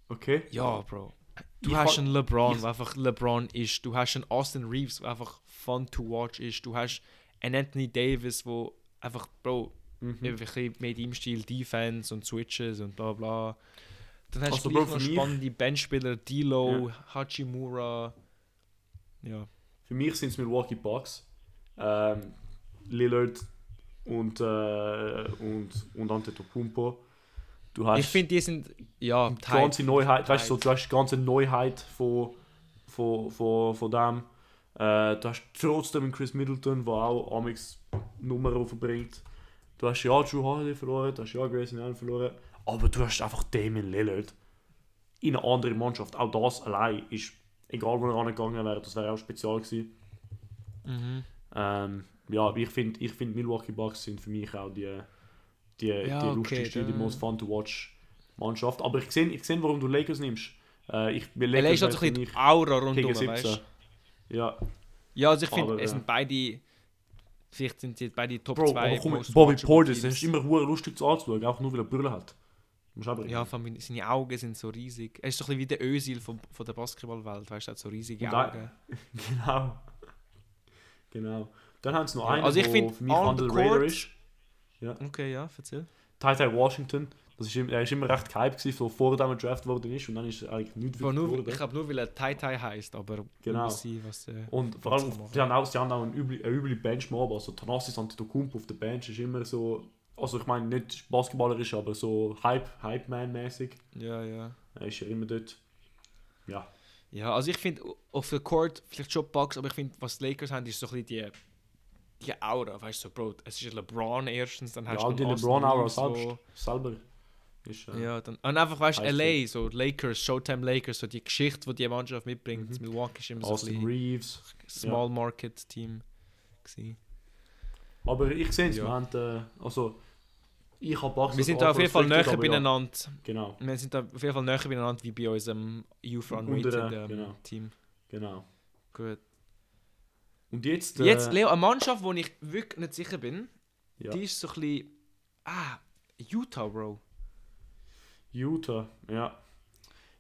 A: Okay.
B: Ja, Bro. Du
A: Ich
B: hast einen LeBron, der einfach LeBron ist. Du hast einen Austin Reeves, der einfach fun to watch ist. Du hast einen Anthony Davis, wo einfach, Bro,
A: Mhm.
B: ein bisschen mit ihm Stil Defense und Switches und bla bla. Dann hast
A: Also,
B: du
A: Bro,
B: noch spannende Benchspieler, D'Lo, Hachimura. Ja.
A: Für mich sind es Milwaukee Bucks. Ähm, Lillard und, äh, und, und Antetokounmpo. Du hast
B: Ich finde, die sind, ja,
A: die ganze Neuheit, weißt du, du hast die ganze Neuheit von, von, von, von dem. Äh, du hast trotzdem einen Chris Middleton, der auch Amix Nummer verbringt. Du hast ja Drew Holiday verloren, du hast ja Grayson Allen verloren, aber du hast einfach Damian Lillard in eine andere Mannschaft. Auch das allein ist, egal wo er angegangen wäre, das wäre auch spezial gewesen.
B: Mhm.
A: Ähm, ja, ich finde, ich find Milwaukee Bucks sind für mich auch die, die,
B: Ja,
A: die
B: okay,
A: lustigste, die
B: dann-
A: most fun to watch Mannschaft. Aber ich sehe, ich seh, warum du Lakers nimmst. Äh, ich, mir
B: LA ist halt
A: wären
B: ein bisschen die Aura rundum, weißt
A: 17.
B: du?
A: Ja,
B: Ja, also ich finde, es
A: ja.
B: sind beide, vielleicht sind sie beide Top
A: Bro,
B: 2.
A: aber komm,
B: most
A: Bobby Portis, das ist immer lustig zu anzuschauen, auch nur weil er Brille hat.
B: Ja, vor allem seine Augen sind so riesig. Er ist so ein bisschen wie der Özil von, von der Basketballwelt, weißt du, er hat so riesige
A: Und da-
B: Augen.
A: Genau. Genau. Dann haben sie noch
B: Ja,
A: einen,
B: also ich
A: der für mich Underrated
B: court-
A: ist.
B: Okay, ja, erzähl.
A: Ty Ty Washington. Das ist, er ist immer recht gehypt gewesen, so vor dem er draft worden ist und dann ist er eigentlich nicht
B: Vor
A: wirklich
B: nur,
A: geworden.
B: ich glaube nur, weil er Tai Tai heisst, aber
A: Genau.
B: sehen, was äh,
A: Und vor allem, sie haben auch, sie haben auch einen eine üble Benchmob, also Thanasis Antetokounmpo auf der Bench ist immer so, also ich meine nicht basketballerisch, aber so Hype, Hype-Man-mäßig.
B: Ja, ja.
A: Er ist ja immer dort. Ja,
B: Ja, also ich finde auf der Court vielleicht schon Bugs, aber ich finde, was die Lakers haben, ist so ein bisschen die, die Aura, weißt du, so, Bro, es ist LeBron erstens, dann
A: ja
B: hast
A: auch
B: du
A: die LeBron-Aura
B: wo-
A: selber. Ist, äh,
B: Ja, dann, und einfach, weißt du, LA, so Lakers, Showtime Lakers, so die Geschichte, die die Mannschaft mitbringt.
A: Mhm.
B: Milwaukee ist immer so ein
A: Austin
B: bisschen
A: Reeves.
B: Small Market Team. gewesen.
A: Aber ich sehe es,
B: Ja.
A: wir haben, äh, also ich habe Bucks
B: Wir sind da auf jeden Fall näher
A: ja,
B: beieinander.
A: Genau,
B: Wir sind da auf jeden Fall näher beieinander wie bei unserem Youth Unrated ähm,
A: genau.
B: Team.
A: genau.
B: Gut.
A: Und jetzt, äh,
B: Jetzt, Leo, eine Mannschaft, wo ich wirklich nicht sicher bin,
A: ja,
B: die ist so ein bisschen. Ah, Utah, Bro.
A: Utah, ja.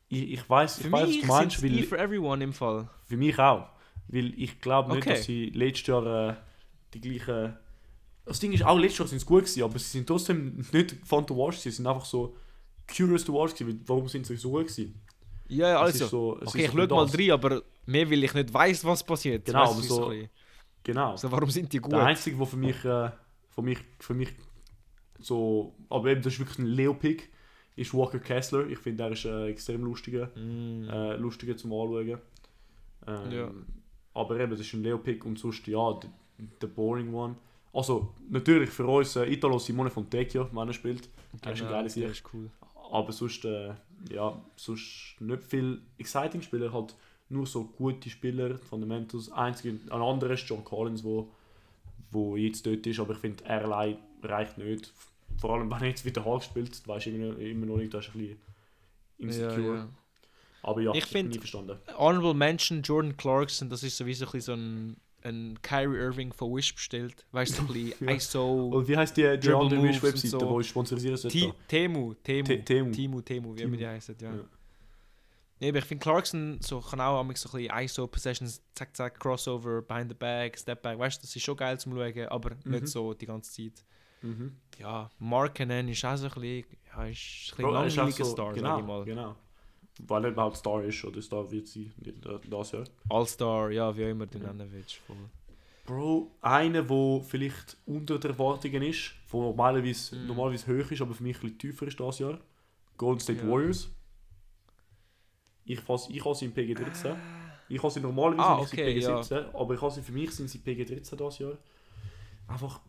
A: Ich, ich weiß, ich weiß, was du meinst, weil
B: for everyone im Fall.
A: Für mich auch. Weil ich glaube nicht,
B: Okay.
A: dass sie letztes Jahr äh, die gleichen. Das Ding ist, auch letztes Jahr sind sie gut gewesen, aber sie sind trotzdem nicht fun to watch, sie sind einfach so curious to watch gewesen. Warum sind sie so gut gewesen?
B: Ja, ja, also.
A: so,
B: Okay, ich
A: so
B: schaue mal
A: das.
B: rein, aber mehr, weil ich nicht weiß, was passiert.
A: Genau,
B: Weißt
A: aber so- Genau.
B: so, warum sind die gut?
A: Der einzige, der für mich, äh, für mich, für mich so, aber eben, das ist wirklich ein Leo-Pick, ist Walker Kessler. Ich finde, der ist äh, extrem lustiger,
B: Mm.
A: äh, lustiger zum Anschauen. Ähm,
B: Ja.
A: Aber eben, das ist ein Leo-Pick und sonst, ja, der boring one. Also, natürlich für uns äh, Italo Simone Fontecchio, wenn er spielt. Er ist ein geiler
B: der
A: Sieg.
B: ist cool.
A: Aber sonst, äh, ja, sonst nicht viel exciting Spieler, halt nur so gute Spieler, Fundamentals. Einzige, ein anderer ist John Collins, wo, wo jetzt dort ist, aber ich finde, er allein reicht nicht. Vor allem, wenn er jetzt wieder Hulk spielt, weiß ich immer, immer noch nicht, das ist ein bisschen insecure.
B: Ja, ja.
A: Aber ja,
B: Ich
A: bin
B: find-
A: nie verstanden.
B: Honorable Mention Jordan Clarkson, das ist sowieso ein bisschen so ein, ein Kyrie Irving von Wish bestellt. Weißt du, ein bisschen
A: Ja.
B: ISO.
A: Und wie heißt die, die andere Wish-Webseite,
B: so.
A: wo ich sponsorisieren sollte?
B: Temu, Temu,
A: Te- Temu.
B: Temu, wie immer die heißen, ja.
A: Ja.
B: Nee, aber ich finde Clarkson so, kann auch manchmal so ein bisschen ISO Possessions, zack, zack, Crossover, Behind the Back, Step Back, weißt du, das ist schon geil zum Schauen, aber
A: Mhm.
B: nicht so die ganze Zeit.
A: Mhm.
B: Ja, Markkanen ist auch so ein bisschen, ja, ist ein bisschen
A: er
B: langweiliger
A: so-
B: Star,
A: genau,
B: sag ich mal.
A: Genau. Weil er überhaupt Star ist oder Star wird sie das Jahr.
B: All-Star, ja, wie auch immer du nennen willst. Voll.
A: Bro, einer, der vielleicht unter den Erwartungen ist, der normalerweise,
B: Mm.
A: normalerweise hoch ist, aber für mich ein bisschen tiefer ist das Jahr. Golden State
B: Ja.
A: Warriors. Ich, fass, ich habe sie im PG13. Ich habe sie normalerweise
B: Ah, okay, ja.
A: PG17, aber ich habe sie, für mich sind sie PG13 das Jahr. Einfach,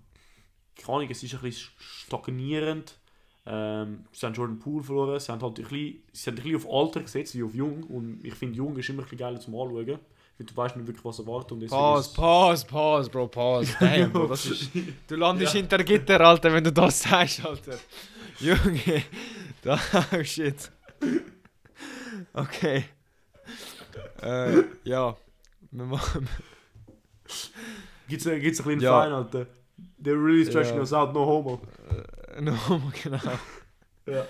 A: keine Ahnung, es ist ein bisschen stagnierend. Ähm, sie haben Jordan Poole verloren, sie haben halt ein bisschen, sie haben ein bisschen auf Alter gesetzt, wie auf Jung. Und ich finde, Jung ist immer ein bisschen geiler zum Anschauen. Weil du weißt nicht wirklich, was erwartet. Und
B: Pause, Pause, Pause, Bro, Pause. Damn, Bro, das ist, du landest
A: Ja.
B: hinter Gitter, Alter, wenn du das sagst, Alter. Junge, da, oh shit. Okay. Äh, ja. Wir machen.
A: Gibt's, gibt's ein kleinen
B: Ja.
A: Verein, Alter. They're really stretching
B: Ja.
A: us out, no homo.
B: Äh, no, genau.
A: Ja.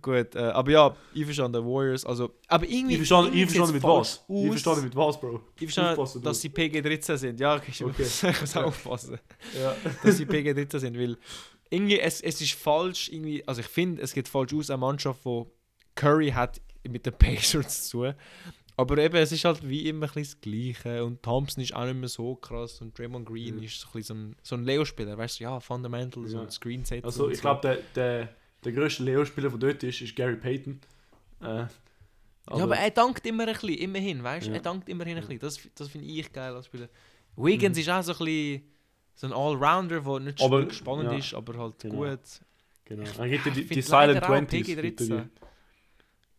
B: Gut, äh, aber ja, einverstanden, Warriors, also. Aber irgendwie.
A: Ich verstanden,
B: irgendwie
A: ich verstanden
B: sieht's
A: mit was.
B: falsch
A: Ich
B: aus.
A: verstanden mit was, Bro.
B: Ich
A: Aufpassen,
B: dass sie PG-13 sind. Ja, ich
A: Okay.
B: muss ich muss
A: Ja.
B: aufpassen.
A: Ja.
B: dass sie PG-13 sind, weil irgendwie, es, es ist falsch, irgendwie, also ich finde, es geht falsch aus, eine Mannschaft, wo Curry hat mit den Pacers zu tun. Aber eben, es ist halt wie immer ein bisschen das Gleiche und Thompson ist auch nicht mehr so krass und Draymond Green
A: Mhm.
B: ist so ein, so ein, so ein Leo-Spieler, weißt du, ja, Fundamentals
A: Ja.
B: und Screensets
A: Also, ich
B: so.
A: glaube, der, der, der grösste Leo-Spieler von dort ist, ist Gary Payton. Äh,
B: ja, aber er dankt immer ein bisschen, immerhin, weißt du,
A: Ja.
B: er dankt immerhin ein bisschen, das, das finde ich geil als Spieler. Wiggins
A: Mhm.
B: ist auch so ein bisschen so ein Allrounder, der nicht
A: Aber,
B: spannend
A: ja,
B: ist, aber halt
A: genau.
B: gut.
A: Genau. Dann gibt er die, die Silent
B: leider auch
A: 20s.
B: PG-13.
A: gibt er die.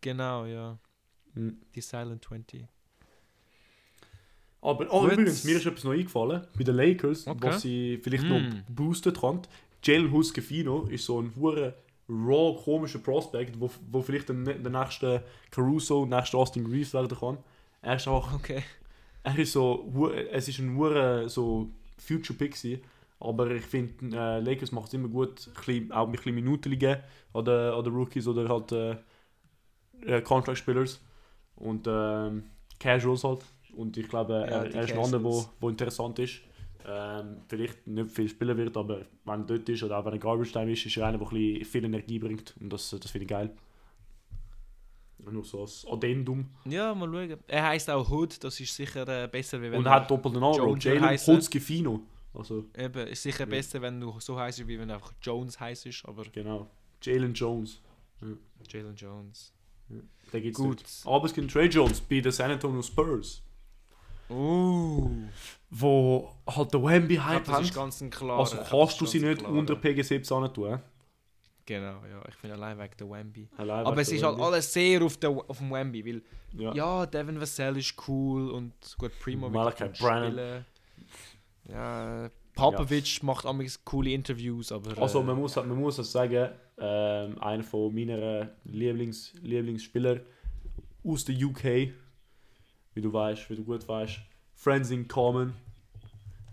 B: Genau, ja.
A: Mhm.
B: Die Silent 20.
A: Aber, oh,
B: Gut.
A: übrigens, mir ist etwas noch eingefallen. Bei den Lakers,
B: Okay.
A: was sie vielleicht
B: Mm.
A: noch boosten kann. Jalen Huscafino ist so ein hure raw, komischer Prospect, wo, wo vielleicht der, der nächste Caruso, der nächste Austin Reeves werden kann. Er ist auch
B: Okay.
A: er ist so, hu- es ist ein hure so Future Pick gewesen, aber ich finde, äh, Lakers macht es immer gut, bisschen, auch mit ein bisschen Minuten geben an den, an den Rookies oder halt äh, äh, Contract Spielers und ähm, Casuals halt. Und ich glaube,
B: Ja,
A: er,
B: die
A: er ist ein anderer,
B: Casuals.
A: wo, wo interessant ist. Ähm, vielleicht nicht viel spielen wird, aber wenn er dort ist oder auch wenn er Garbage Time ist, ist er einer, der ein viel Energie bringt und das, das finde ich geil. Nur so als Addendum.
B: Ja, mal schauen. Er heißt auch Hood, das ist sicher äh, besser, wie wenn
A: Und
B: er-
A: er hat doppelten Namen, Jalen. Hutskifino. Also,
B: Eben, ist sicher
A: Ja.
B: besser, wenn du so heißt, wie wenn du einfach Jones heißt, aber
A: genau. Jalen Jones.
B: Jalen Jones.
A: Der geht's
B: Gut.
A: Aber es gibt Trey Jones bei den San Antonio Spurs.
B: Uh,
A: Wo halt der Wemby
B: ja,
A: halt
B: das ist ganz ein klarer.
A: Also kannst du sie nicht
B: klarer.
A: unter PG17 hin tun.
B: Genau, ja, ich finde allein wegen der Wemby.
A: Allein
B: Aber es ist halt alles sehr auf, der, auf dem Wemby, weil
A: Ja.
B: ja, Devin Vassell ist cool und gut, Primo wird spielen. Ja, Popovic macht wiedes coole Interviews, aber
A: Also
B: äh,
A: man muss, man muss auch sagen, ähm, einer von meiner Lieblings, Lieblingsspieler aus der UK, wie du weißt, wie du gut weißt, Friends in Common.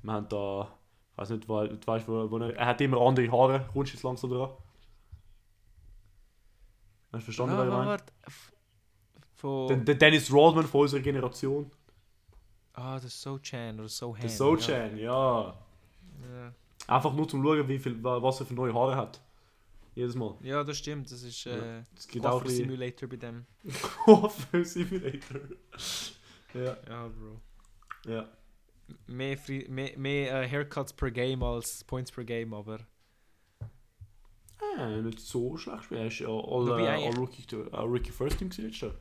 A: Wir haben da, ich weiß nicht, weil, du weißt, wo, wo er, er hat immer andere Haare, du jetzt langsam dran? Hast du verstanden,
B: ah,
A: was ich meine? Der, Dennis Rodman von unserer Generation.
B: ah, der So-Chan oder So-Han.
A: Der Sochan, ja.
B: Ja.
A: Einfach nur zum schauen, wie viel, wa- was er für neue Haare hat. Jedes Mal.
B: ja, das stimmt, das ist
A: Ja,
B: äh,
A: Es gibt auch ein
B: Simulator bei dem.
A: Coiffeur Simulator. Ja,
B: Ja, Bro.
A: ja.
B: Mehr, Fri mehr, mehr äh, Haircuts per Game als Points per Game, aber
A: Nein, nicht so schlecht gespielt. Er ist ja all, äh, all Rookie, First Team letztes Jahr.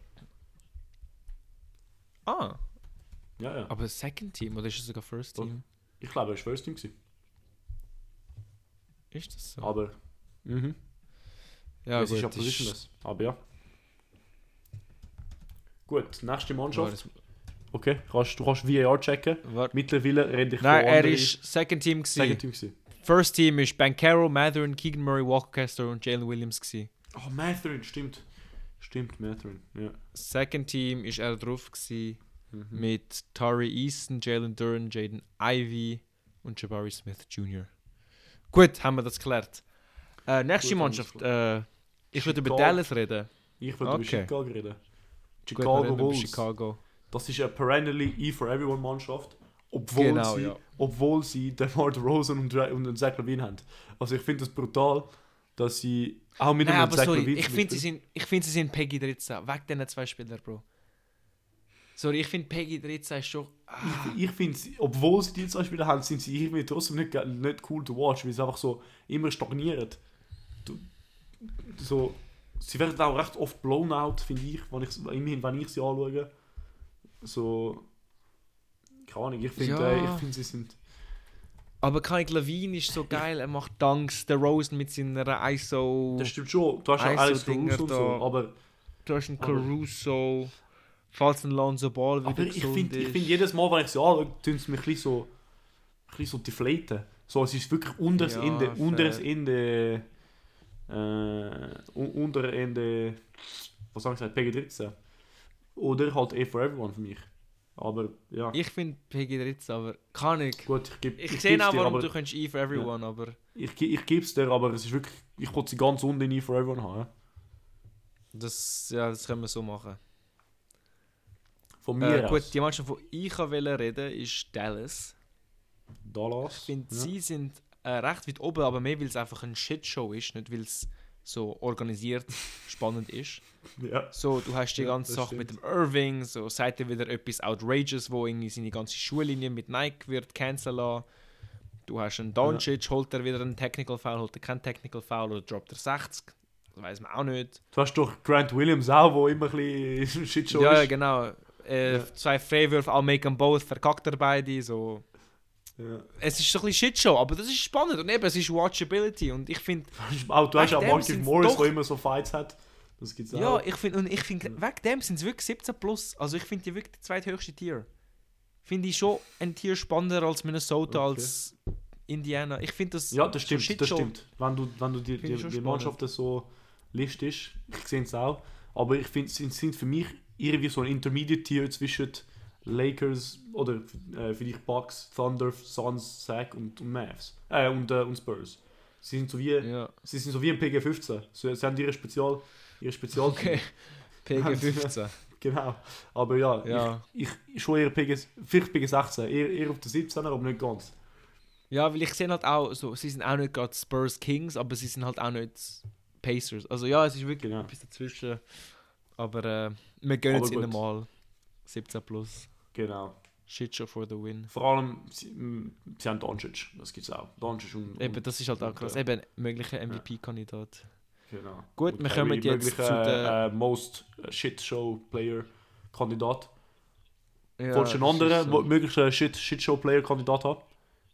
B: Ah,
A: Ja, ja.
B: aber Second Team oder ist es sogar First. Team?
A: Ich glaube, er war First Team. Gewesen.
B: Ist das so?
A: Aber. Mhm.
B: Ja,
A: es ist ja
B: ist-
A: positionless. Aber ja. Gut, nächste
B: Ja,
A: Mannschaft. Okay, kannst, du kannst VAR checken.
B: Warte.
A: Mittlerweile rede ich
B: Nein, er ist Second Team gewesen.
A: Second Team gewesen.
B: First Team ist Bankero, Matherin, Keegan Murray, Walker Kessler und Jalen Williams gewesen.
A: Oh, Matherin, stimmt. Stimmt, Matherin. Ja.
B: Second Team ist er drauf gewesen
A: Mhm.
B: mit Tari Easton, Jalen Duran, Jaden Ivy und Jabari Smith Jr. Gut, haben wir das geklärt. Äh, nächste
A: Gut,
B: Mannschaft.
A: das
B: Äh, ich würde über. Dallas reden.
A: Ich würde
B: Okay.
A: über Chicago reden.
B: Gut,
A: Chicago
B: über
A: Bulls.
B: Chicago.
A: Das ist eine perennially E for Everyone Mannschaft. Obwohl
B: Genau,
A: sie,
B: ja.
A: obwohl sie DeMar DeRozan und, und Zach Levine haben. Also ich finde es brutal, dass sie auch mit
B: Nein, aber
A: Zach
B: sorry,
A: Levine
B: ich finde, sie sind, ich find, sie sind Peggy 13. Weg diesen zwei Spielern, Bro. Sorry, ich finde Peggy 13 ist schon... Ah,
A: Ich finde, sie- obwohl sie die zwei Spieler haben, sind sie irgendwie trotzdem nicht, nicht cool to watch, weil sie einfach so immer stagnieren. So, sie werden auch recht oft blown out, finde ich, wenn ich, immerhin, wenn ich sie anschaue. So, keine Ahnung, ich finde,
B: Ja.
A: äh, ich finde, sie sind...
B: aber Kai Levine ist so geil, er macht Dunks, der Rosen mit seiner ISO...
A: Das stimmt schon, du hast ja
B: ISO-Dinger
A: Caruso und so,
B: da.
A: aber,
B: Du hast einen Caruso, falls ein Lonzo Ball wieder
A: aber ich finde, ich
B: ist.
A: find, jedes Mal, wenn ich sie anschaue, tun sie mich ein bisschen so, ein bisschen so deflaten. So, es ist wirklich unteres
B: Ja,
A: Ende,
B: fair.
A: unteres Ende, äh, un- unter Ende, was soll ich sagen, PG13. Oder halt A for Everyone für mich. Aber ja,
B: Ich finde Peggy 13, aber kann ich.
A: gut, ich gebe
B: Ich sehe auch, warum
A: aber,
B: du kannst E for everyone, aber
A: ich, ich gebe es dir, aber es ist wirklich, ich wollte sie ganz unten in A for Everyone haben. ja.
B: das, ja, das können wir so machen.
A: Von mir
B: Äh, gut, die Mannschaft, die ich wollte reden, ist Dallas.
A: Dallas.
B: Ich finde,
A: ja.
B: sie sind äh, recht weit oben, aber mehr, weil es einfach ein Shitshow ist, nicht weil es so organisiert spannend ist.
A: Ja.
B: So, du hast die
A: Ja,
B: ganze Sache mit dem Irving, so sagt er wieder etwas outrageous, wo irgendwie seine ganze Schullinie mit Nike wird canceln lassen. Du hast einen Doncic, holt er wieder einen Technical Foul, holt er keinen Technical Foul oder droppt er 60. Das weiß man auch nicht.
A: Du hast doch Grant Williams auch, wo immer ein bisschen Shitshow
B: ja, ja,
A: ist.
B: genau. Äh,
A: Ja.
B: Zwei Freiwürfe, I'll make them both, verkackt er beide. So.
A: Ja.
B: Es ist so ein bisschen Shitshow, aber das ist spannend und eben, es ist Watchability und ich finde,
A: Auch, du hast auch
B: sind's
A: Morris, der immer so Fights hat. Das gibt's auch.
B: ja, ich finde, und ich finde, wegen dem sind es wirklich 17 plus. Also ich finde die wirklich die zweithöchste Tier. Finde ich schon ein Tier spannender als Minnesota,
A: Okay.
B: als Indiana. Ich finde das.
A: Ja, das
B: so
A: stimmt, das
B: Shitshow-
A: stimmt. Wenn du, wenn du die, die, die. Mannschaften so listest, ich sehe es auch, aber ich finde, sie sind für mich irgendwie so ein Intermediate-Tier zwischen Lakers oder äh, vielleicht Bucks, Thunder, Suns, Sack und, und Mavs. Äh, und, äh, und Spurs. Sie sind so wie,
B: Ja,
A: sie sind so wie ein PG-15. Sie, sie haben ihre Spezial... Ihre Spezial
B: okay. PG 15.
A: Genau. Aber ja,
B: Ja.
A: Ich, ich schon eher PG... Vielleicht PG-16. Eher, eher auf der 17er, aber nicht ganz.
B: Ja, weil ich sehe halt auch, so, sie sind auch nicht gerade Spurs Kings, aber sie sind halt auch nicht Pacers. Also ja, es ist wirklich
A: Genau.
B: etwas dazwischen. Aber äh, wir
A: Aber
B: ihnen
A: gut.
B: mal. 17 plus.
A: Genau.
B: Shitshow for the win.
A: Vor allem, sie, m, sie haben Doncic, das gibt es auch. Doncic und,
B: Eben, das ist halt auch krass.
A: äh,
B: Eben, möglicher MVP-Kandidat.
A: genau.
B: Gut,
A: Und
B: wir kommen jetzt zu der-
A: äh, Most Shit Show Player Kandidat.
B: Ja,
A: Wolltest du einen anderen
B: so.
A: möglichen Shit, Shit Show Player Kandidat haben?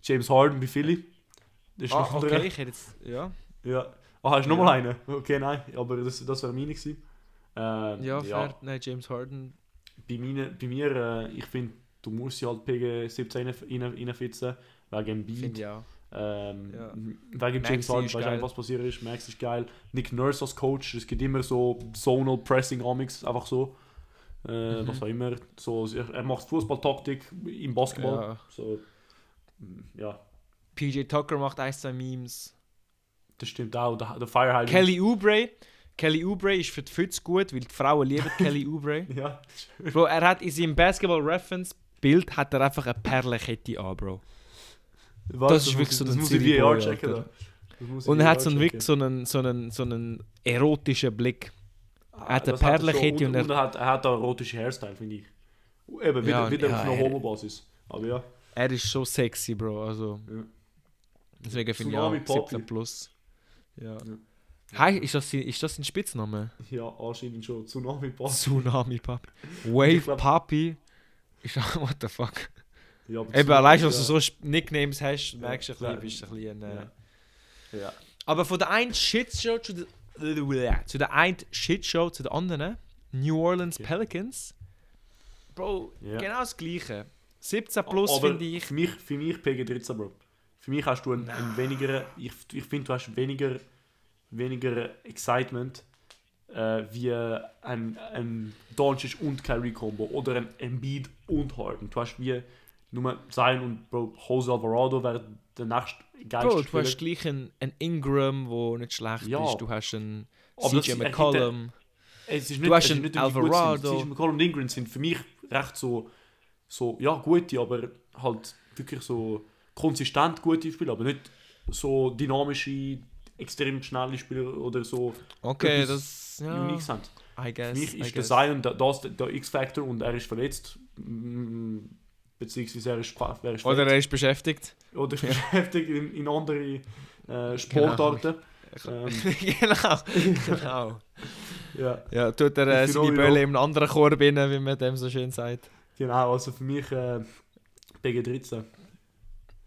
A: James Harden bei Philly. Das ist
B: Ah,
A: noch
B: okay, ich hätte jetzt. Ja,
A: Ja. Ah, hast du noch
B: Ja.
A: mal einen? Okay, nein, aber das, das wäre meine gewesen. Äh,
B: ja, fair. Nein, James Harden.
A: Bei, meine, bei mir, äh, ich finde, du musst sie halt PG 17 rein- rein- reinfitzen, wegen
B: auch.
A: Ähm,
B: Ja.
A: Wegen James Harden, weißt du, was passiert ist. Max ist geil. Nick Nurse als Coach, es gibt immer so Zonal Pressing Amix, einfach so. Äh,
B: Mhm.
A: Was auch immer. So, er macht Fußballtaktik im Basketball.
B: Ja.
A: So, mm, ja,
B: PJ Tucker macht ein, zwei Memes.
A: das stimmt auch. Der, der.
B: Kelly Oubre. Kelly Oubre ist für die Fütze gut, weil die Frauen lieben Kelly Oubre.
A: Ja,
B: Bro, er hat in seinem Basketball Reference Bild hat er einfach eine Perlenkette an, Bro.
A: Was,
B: Das ist wirklich
A: ich-
B: so
A: Das
B: ein
A: muss ich VR checken. Da. Das
B: Und er hat so einen, wirklich so einen, so einen, so einen erotischen Blick. Er hat eine
A: das er.
B: Perlenkette
A: und,
B: und er-
A: hat, er hat einen erotischen Hairstyle, finde ich. Eben, wieder,
B: Ja,
A: wieder
B: ja,
A: auf einer
B: er-
A: Homo-Basis. Aber ja.
B: Er ist schon sexy, Bro. Also,
A: Ja.
B: deswegen finde ich auch
A: Poppy.
B: 17 plus. Ja. Hi, ist das, ist das sein Spitzname?
A: Ja, anscheinend schon. Tsunami Pass.
B: Tsunami Papi. Wave
A: glaub-
B: Papi. Ist what the fuck?
A: Ja, aber
B: Eben, allein dass
A: ja.
B: du so Nicknames hast,
A: Ja,
B: merkst du ein bisschen, bist ein bisschen äh,
A: Ja.
B: Aber von der einen Shitshow zu der, zu der einen Shitshow zu der anderen, New Orleans. Pelicans, Bro,
A: Ja.
B: genau das Gleiche. 17 plus finde ich.
A: Für mich, für mich PG13, Bro. Für mich hast du einen, einen weniger. Ich, ich finde, du hast weniger, weniger Excitement äh, wie ein, ein Doncic und Kyrie Combo oder ein Embiid und Harden. Du hast wie nur Zion und Bro, Jose Alvarado wäre der nächste geilste
B: Bro, du hast gleich einen, einen Ingram, der nicht schlecht
A: Ja.
B: ist. Du hast einen
A: Aber
B: CJ McCollum.
A: Es ist
B: Du
A: nicht,
B: hast
A: es nicht,
B: Alvarado.
A: CJ McCollum und Ingram sind für mich recht so, so, ja, gute, aber halt wirklich so konsistent gute Spieler, aber nicht so dynamische, extrem schnelle Spieler oder so
B: Okay, das. Ja,
A: unique sind.
B: I guess.
A: Für mich
B: I
A: ist der
B: guess.
A: Zion da- das der, der X-Factor und er ist verletzt. mm, Beziehungsweise er ist, er ist
B: Oder er ist beschäftigt.
A: oder ist beschäftigt in, in andere äh, Sportarten. Ähm,
B: genau. genau.
A: ja.
B: Ja, tut er äh, seine Bälle
A: ja.
B: im anderen Korb rein, wie man dem so schön sagt.
A: Genau, also für mich äh, PG13.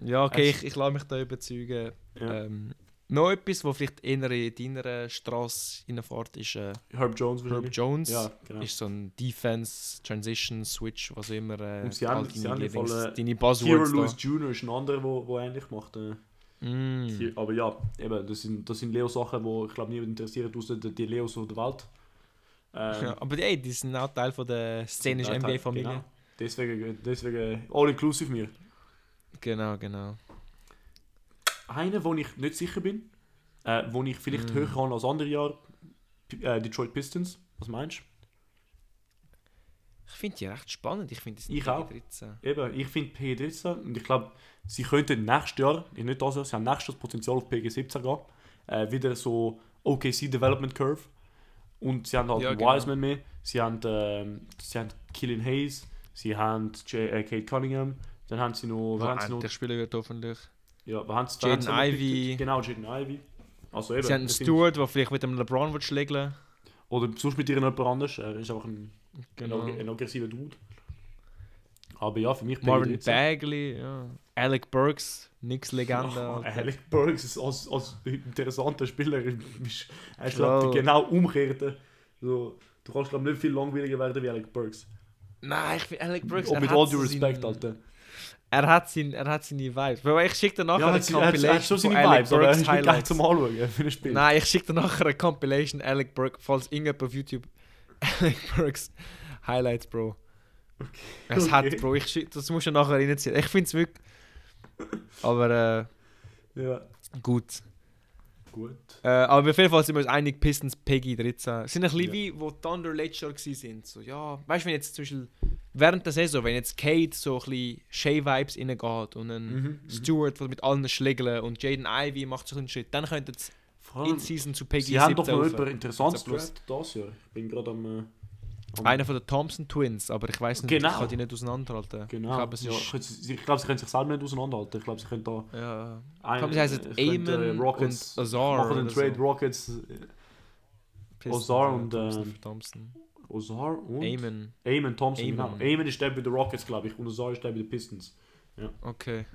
B: Ja, okay,
A: Es-
B: ich, ich lasse mich da überzeugen.
A: Ja.
B: Ähm, noch etwas, was vielleicht eher in deiner Straße reinfährt, ist äh,
A: Herb Jones
B: Herb. Jones.
A: Ja, genau.
B: Ist so ein Defense, Transition, Switch, was immer. Äh,
A: Und sie haben-
B: all
A: sie haben
B: Lieblings-
A: äh,
B: deine
A: Hero
B: Buzzwords
A: Lewis Jr. ist ein anderer, der wo ähnlich macht. Äh,
B: Mm.
A: Aber ja, eben, das sind, das sind Leo-Sachen, die ich glaube niemand interessiert, außer die, die Leos von der Welt. Ähm,
B: Ja, aber ey, die sind auch Teil von der szenischen NBA-Familie.
A: Genau. Deswegen, deswegen all-inclusive mir.
B: Genau, genau.
A: Einer, wo ich nicht sicher bin, äh, wo ich vielleicht
B: Mm.
A: höher kann als andere Jahre, äh, Detroit Pistons. Was meinst
B: Ich finde die recht spannend. Ich finde, die sind
A: Ich auch.
B: 13.
A: du? Eben, ich finde PG13 und ich glaube, sie könnten nächstes Jahr, nicht das Jahr, sie haben nächstes Jahr das Potenzial auf PG17 gehen. Äh, wieder so OKC Development Curve. Und sie haben halt
B: Ja,
A: einen
B: genau.
A: Wiseman mehr, sie haben, ähm, sie haben Killian Hayes, sie haben J äh, Kate Cunningham, dann haben sie noch, wer haben sie noch
B: Der Spieler wird hoffentlich.
A: Ja, wir haben es
B: Jaden Ivey.
A: Genau, Jaden Ivy. Also eben.
B: Sie haben einen Stewart, der vielleicht mit dem LeBron wird schlägeln
A: Oder sonst mit irgendjemand anders. Er ist einfach ein,
B: Genau.
A: ein, ein aggressiver Dude. Aber ja, für mich
B: Marvin
A: PG13.
B: Bagley, ja. Alec Burks, Knicks-Legende.
A: Oh,
B: Alter.
A: Alec Burks ist als, als interessanter Spieler. Er ist glaub, genau umgekehrte. So, du kannst glaube nicht viel langweiliger werden wie Alec Burks.
B: Nein, ich finde Alec Burks.
A: Und mit all due
B: seinen-
A: Alter.
B: Er hat, sein, er hat seine Vibes. Bro, ich schicke dir nachher
A: Ja,
B: eine
A: hat, er, hat,
B: Compilation
A: schon seine Vibes, aber er
B: Burks
A: ist
B: Highlights.
A: zum Anschauen für ein Spiel.
B: Nein, ich schicke dir nachher eine Compilation Alec Burks, falls irgendjemand auf YouTube Alec Burks Highlights, Bro. Es
A: Okay.
B: hat, Bro, ich schick, das musst du nachher reinziehen. Ich finde es wirklich. Aber
A: Ja,
B: äh, gut.
A: Gut.
B: Äh, aber auf jeden Fall sind wir uns einig, Pistons Peggy 13. Es sind ein bisschen
A: Ja.
B: wie, wo Thunder letztes Jahr waren. So, ja, weißt du, wenn jetzt zum Beispiel während der Saison, wenn jetzt Kate so ein bisschen Shay-Vibes reingeht und ein
A: Mhm, mhm.
B: Stewart mit allen schlägeln und Jaden Ivy macht so einen Schritt, dann könnte es in Season zu Peggy
A: Sie haben doch
B: 17
A: noch jemand Interessantes
B: 17 plus.
A: gedraftet das Jahr. Ich bin gerade am... Äh,
B: Einer von den Thompson Twins, aber ich weiß nicht,
A: Genau.
B: ich kann die nicht auseinanderhalten.
A: Genau.
B: Ich glaube, es
A: ja,
B: ist.
A: sie- ich glaube, sie können sich selber nicht auseinanderhalten. Ich glaube, sie können da...
B: Ja,
A: Ein,
B: glaube, sie heißen
A: äh, könnten,
B: Eamon und Azar
A: Machen den Trade
B: so.
A: Rockets... Äh,
B: Pistons,
A: Ozar
B: ja,
A: und,
B: Thompson für Thompson.
A: Ozar und...
B: Eamon,
A: Eamon Thompson,
B: Eamon.
A: genau. Eamon ist der bei den Rockets, glaube ich. Und Ozar ist der bei den Pistons.
B: okay.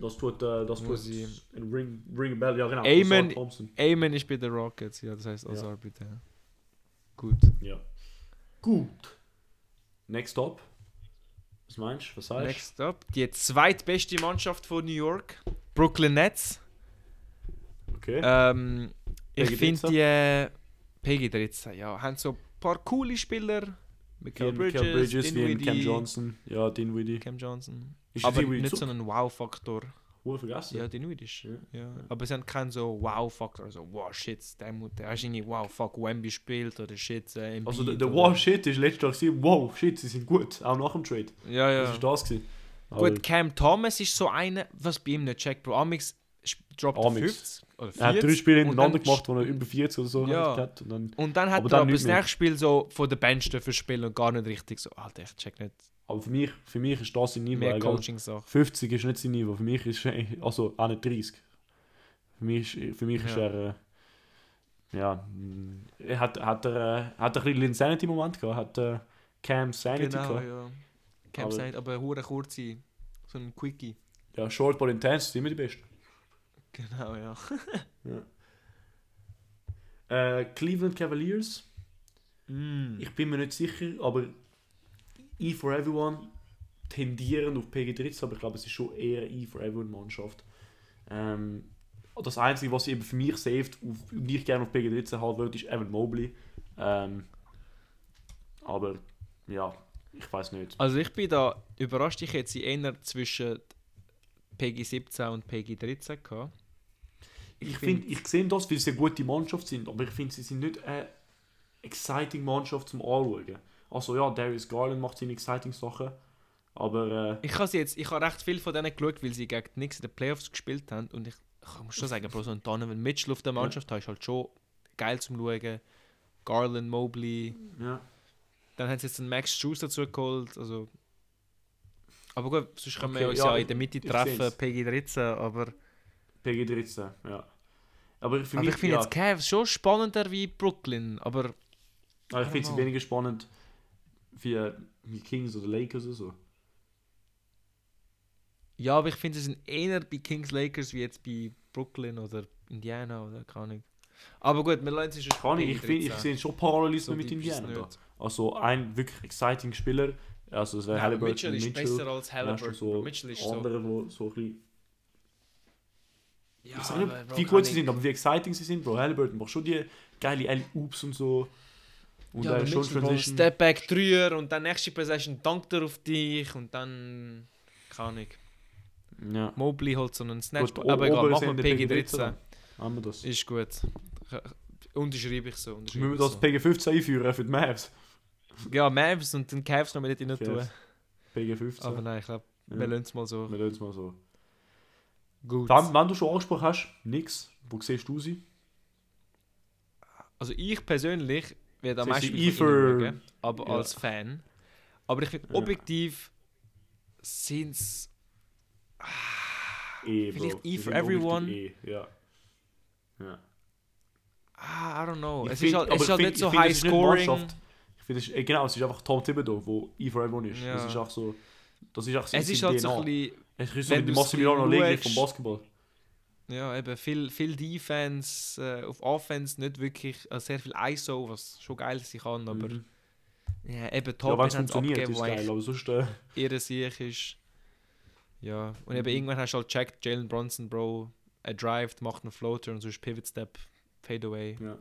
A: Das tut... Äh, das tut...
B: ich-
A: Ring, ring Bell, ja genau.
B: Eamon-
A: Thompson.
B: Eamon ist bei den Rockets, ja, das heißt
A: Ja.
B: Ozar bitte. Gut.
A: Ja. Gut. Next up. Was meinst du? Was sagst du?
B: Next up, die zweitbeste Mannschaft von New York, Brooklyn Nets.
A: Okay.
B: Ähm, ich finde
A: 13?
B: die äh, PG 13, ja, haben so ein paar coole Spieler. Michael Bridges,
A: Michael Bridges, wie
B: Dinwiddie,
A: Cam Johnson. Ja, Dinwiddie.
B: Cam Johnson.
A: Ist
B: Aber nicht so ein Wow-Faktor.
A: Wohl vergessen.
B: Ja, Dinwiddie ist.
A: Ja.
B: Ja. Aber sie haben keinen so Wow-Faktor. Also, wow, shit, der, der hast irgendwie Wow, fuck, Wemby spielt oder shit, äh,
A: Also der, Wow Shit ist letztes Jahr gewesen, wow shit, sie sind gut, auch nach dem Trade.
B: Ja, ja.
A: Das ist das gewesen. Aber
B: Gut, Cam Thomas ist so einer, was bei ihm nicht checkt, Bro. Amix droppt er
A: Amix.
B: 50 oder 40.
A: er hat drei Spiele hintereinander gemacht, wo er über 40 oder so
B: Ja.
A: hat. Und dann,
B: Und dann hat er
A: dann
B: aber das nächste Spiel so von der Bench dafür spielen und gar nicht richtig so, Alter, ich check nicht
A: aber für mich, für mich ist das sein Niveau.
B: mehr
A: egal.
B: Coaching-Sachen.
A: 50 ist nicht sein Niveau, für mich ist er- also auch nicht 30. Für mich, ist- für mich ist
B: Ja.
A: er äh, ja, er hat, hat er, äh, hat er ein bisschen Insanity-Moment gehabt, hat äh, Cam Sanity
B: Genau,
A: gehabt.
B: ja. Cam
A: Aber-
B: sagt, aber hure kurze, so ein Quickie.
A: Ja, Short Ball Intense sind immer die Besten.
B: Genau, ja.
A: Äh, Cleveland Cavaliers,
B: Mm.
A: ich bin mir nicht sicher, aber E for Everyone tendieren auf PG13, aber ich glaube, es ist schon eher eine E for Everyone Mannschaft. Ähm, das Einzige, was eben für mich auf, und ich gerne auf PG13 haben würde, ist Evan Mobley. Ähm, aber ja, ich weiß nicht.
B: Also ich bin da überrascht, ich hätte sie eher zwischen PG 17 und PG 13 gehabt.
A: Ich, finde, ich sehe das, weil sie eine gute Mannschaft sind, aber ich finde, sie sind nicht eine exciting Mannschaft zum Anschauen. Also ja, Darius Garland macht seine exciting Sachen, aber äh,
B: Ich habe sie jetzt, ich habe recht viel von denen geschaut, weil sie gegen die Knicks in den Playoffs gespielt haben und ich, ich muss schon sagen, Bro, so ein Donovan Mitchell auf der Mannschaft ist halt schon geil zum Schauen. Garland, Mobley,
A: ja.
B: dann haben sie jetzt einen Max Shoes dazu geholt, also aber gut, sonst können
A: Okay,
B: wir uns
A: ja,
B: ja, in der Mitte treffen. PG 13, aber,
A: PG13, ja. Aber für
B: aber
A: mich,
B: ich finde
A: ja,
B: jetzt Cavs schon spannender wie Brooklyn, aber
A: aber ich finde sie weniger spannend wie, wie Kings oder Lakers oder so.
B: ja, aber ich finde, sie sind eher bei Kings Lakers wie jetzt bei Brooklyn oder Indiana oder keine Ahnung. Aber gut, wir lassen es schon
A: Kann ich, ich, finde, ich sehe schon Parallelismen mit
B: ist es
A: Indiana da. Also ein wirklich exciting Spieler, also es wäre Halliburton
B: Mitchell
A: und
B: ist
A: Mitchell.
B: besser als Halliburton.
A: so
B: Mitchell ist so.
A: andere, wo so ein bisschen
B: Ja,
A: ich sag nicht, wie gut sie sind, aber wie exciting sie sind, Bro. Halliburton macht schon die geile Alley-Oops und so. Und
B: ja, aber
A: schon Transition.
B: Step Back Dreier und dann nächste Possession dankt er auf dich und dann. Keine Ahnung.
A: Ja.
B: Mobley holt so einen Snatch.
A: Gut,
B: aber egal, machen wir
A: Ende
B: PG13.
A: dann. Haben wir das.
B: Ist gut. Unterschreibe ich so. Unterschreibe
A: Müssen wir das
B: so.
A: PG15 einführen für die Mavs?
B: Ja, Mavs und den Cavs noch mit rein tun.
A: Cavs. PG15.
B: Aber nein, ich glaube,
A: Ja.
B: wir lassen es mal so.
A: Wir lassen es mal so.
B: Gut.
A: Wenn, wenn du schon angesprochen hast, nix, wo siehst du sie?
B: Also ich persönlich werde am meisten schauen, aber
A: Ja.
B: als Fan. Aber ich finde,
A: Ja.
B: objektiv sind es...
A: Eh,
B: Vielleicht. E
A: Die
B: for everyone.
A: Eh, ja. Ja.
B: Ah, I don't know.
A: Ich
B: es
A: find-
B: ist halt, es ist halt
A: find-
B: nicht so high scoring.
A: Ich finde, es ist- genau, es ist einfach Tom Thibodeau, wo E for everyone ist.
B: Ja.
A: Das ist auch so. Das ist auch so
B: Es ist halt so
A: DNA.
B: ein bisschen...
A: Es ist so wie
B: du's
A: Massimiliano Allegri vom Basketball.
B: Ja, eben viel, viel Defense, äh, auf Offense nicht wirklich, äh, sehr viel ISO, was schon geil sein kann, aber
A: Mhm.
B: ja, eben
A: Ja,
B: Top ist
A: es funktioniert,
B: abgegeben,
A: ist geil. Aber sonst, äh,
B: ihre Sieg ist. Ja, und eben
A: Mhm.
B: irgendwann hast du halt gecheckt, Jalen Bronson, Bro, er drived, macht einen Floater und sonst Pivot Step, Fadeaway.
A: ja.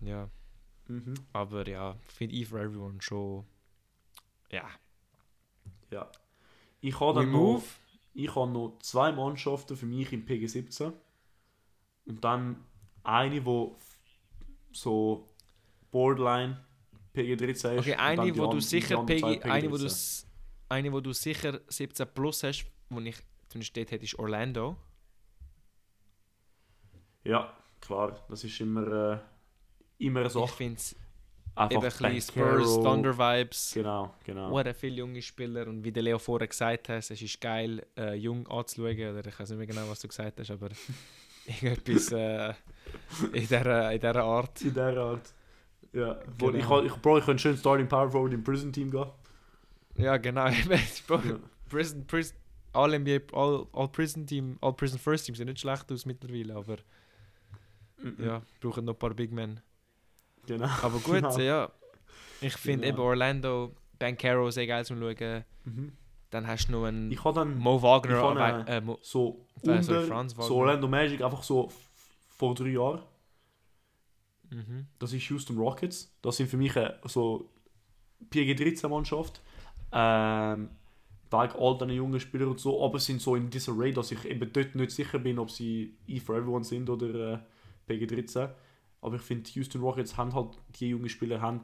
B: Ja,
A: Mhm.
B: aber ja, finde ich for everyone schon. Ja,
A: ja. Ich habe dann
B: move.
A: Ich habe noch zwei Mannschaften für mich im PG17. Und dann eine, wo so Borderline PG13 ist.
B: Okay, eine, wo du sicher PG, eine, wo du,
A: PG13.
B: s- eine, wo du sicher 17 plus hast, wo ich drin steht, hätte, ist Orlando.
A: Ja, klar. Das ist immer, äh, immer eine
B: Ich
A: Sache.
B: finde es
A: Einfach
B: eben ein bisschen. Spurs, Thunder Vibes.
A: Genau, genau.
B: Hure viele junge Spieler und wie der Leo vorher gesagt hat, es ist geil, äh, jung anzuschauen. Oder ich weiß nicht mehr genau, was du gesagt hast, aber irgendetwas äh, in, dieser, in dieser Art.
A: In dieser Art. Ja,
B: Genau.
A: ich, kann- ich, Bro, ich könnte schön Starting Power Forward im Prison Team gehen.
B: Ja, genau. Eben, Bro,
A: Ja.
B: Prison, Prison, all NBA, all, all Prison Team, all Prison First Team sehen nicht schlecht aus mittlerweile, aber
A: Mhm.
B: ja, brauchen noch ein paar Big Men.
A: Genau.
B: Aber gut,
A: Genau.
B: ja. Ich finde
A: Genau.
B: eben Orlando, Bankero sehr geil zum Schauen.
A: Mhm.
B: Dann hast du noch einen
A: Ich dann
B: Mo Wagner.
A: ich
B: aber, äh, Mo,
A: so
B: Äh, sorry,
A: unter,
B: Franz Wagner.
A: so Orlando Magic einfach so vor drei Jahren.
B: mhm.
A: Das ist Houston Rockets. Das sind für mich äh, so PG13-Mannschaft. Ähm, wegen all diesen jungen Spielern und so, aber sind so in dieser Raid, dass ich eben dort nicht sicher bin, ob sie E for Everyone sind oder äh, PG13. Aber ich finde, Houston Rockets haben halt, die jungen Spieler haben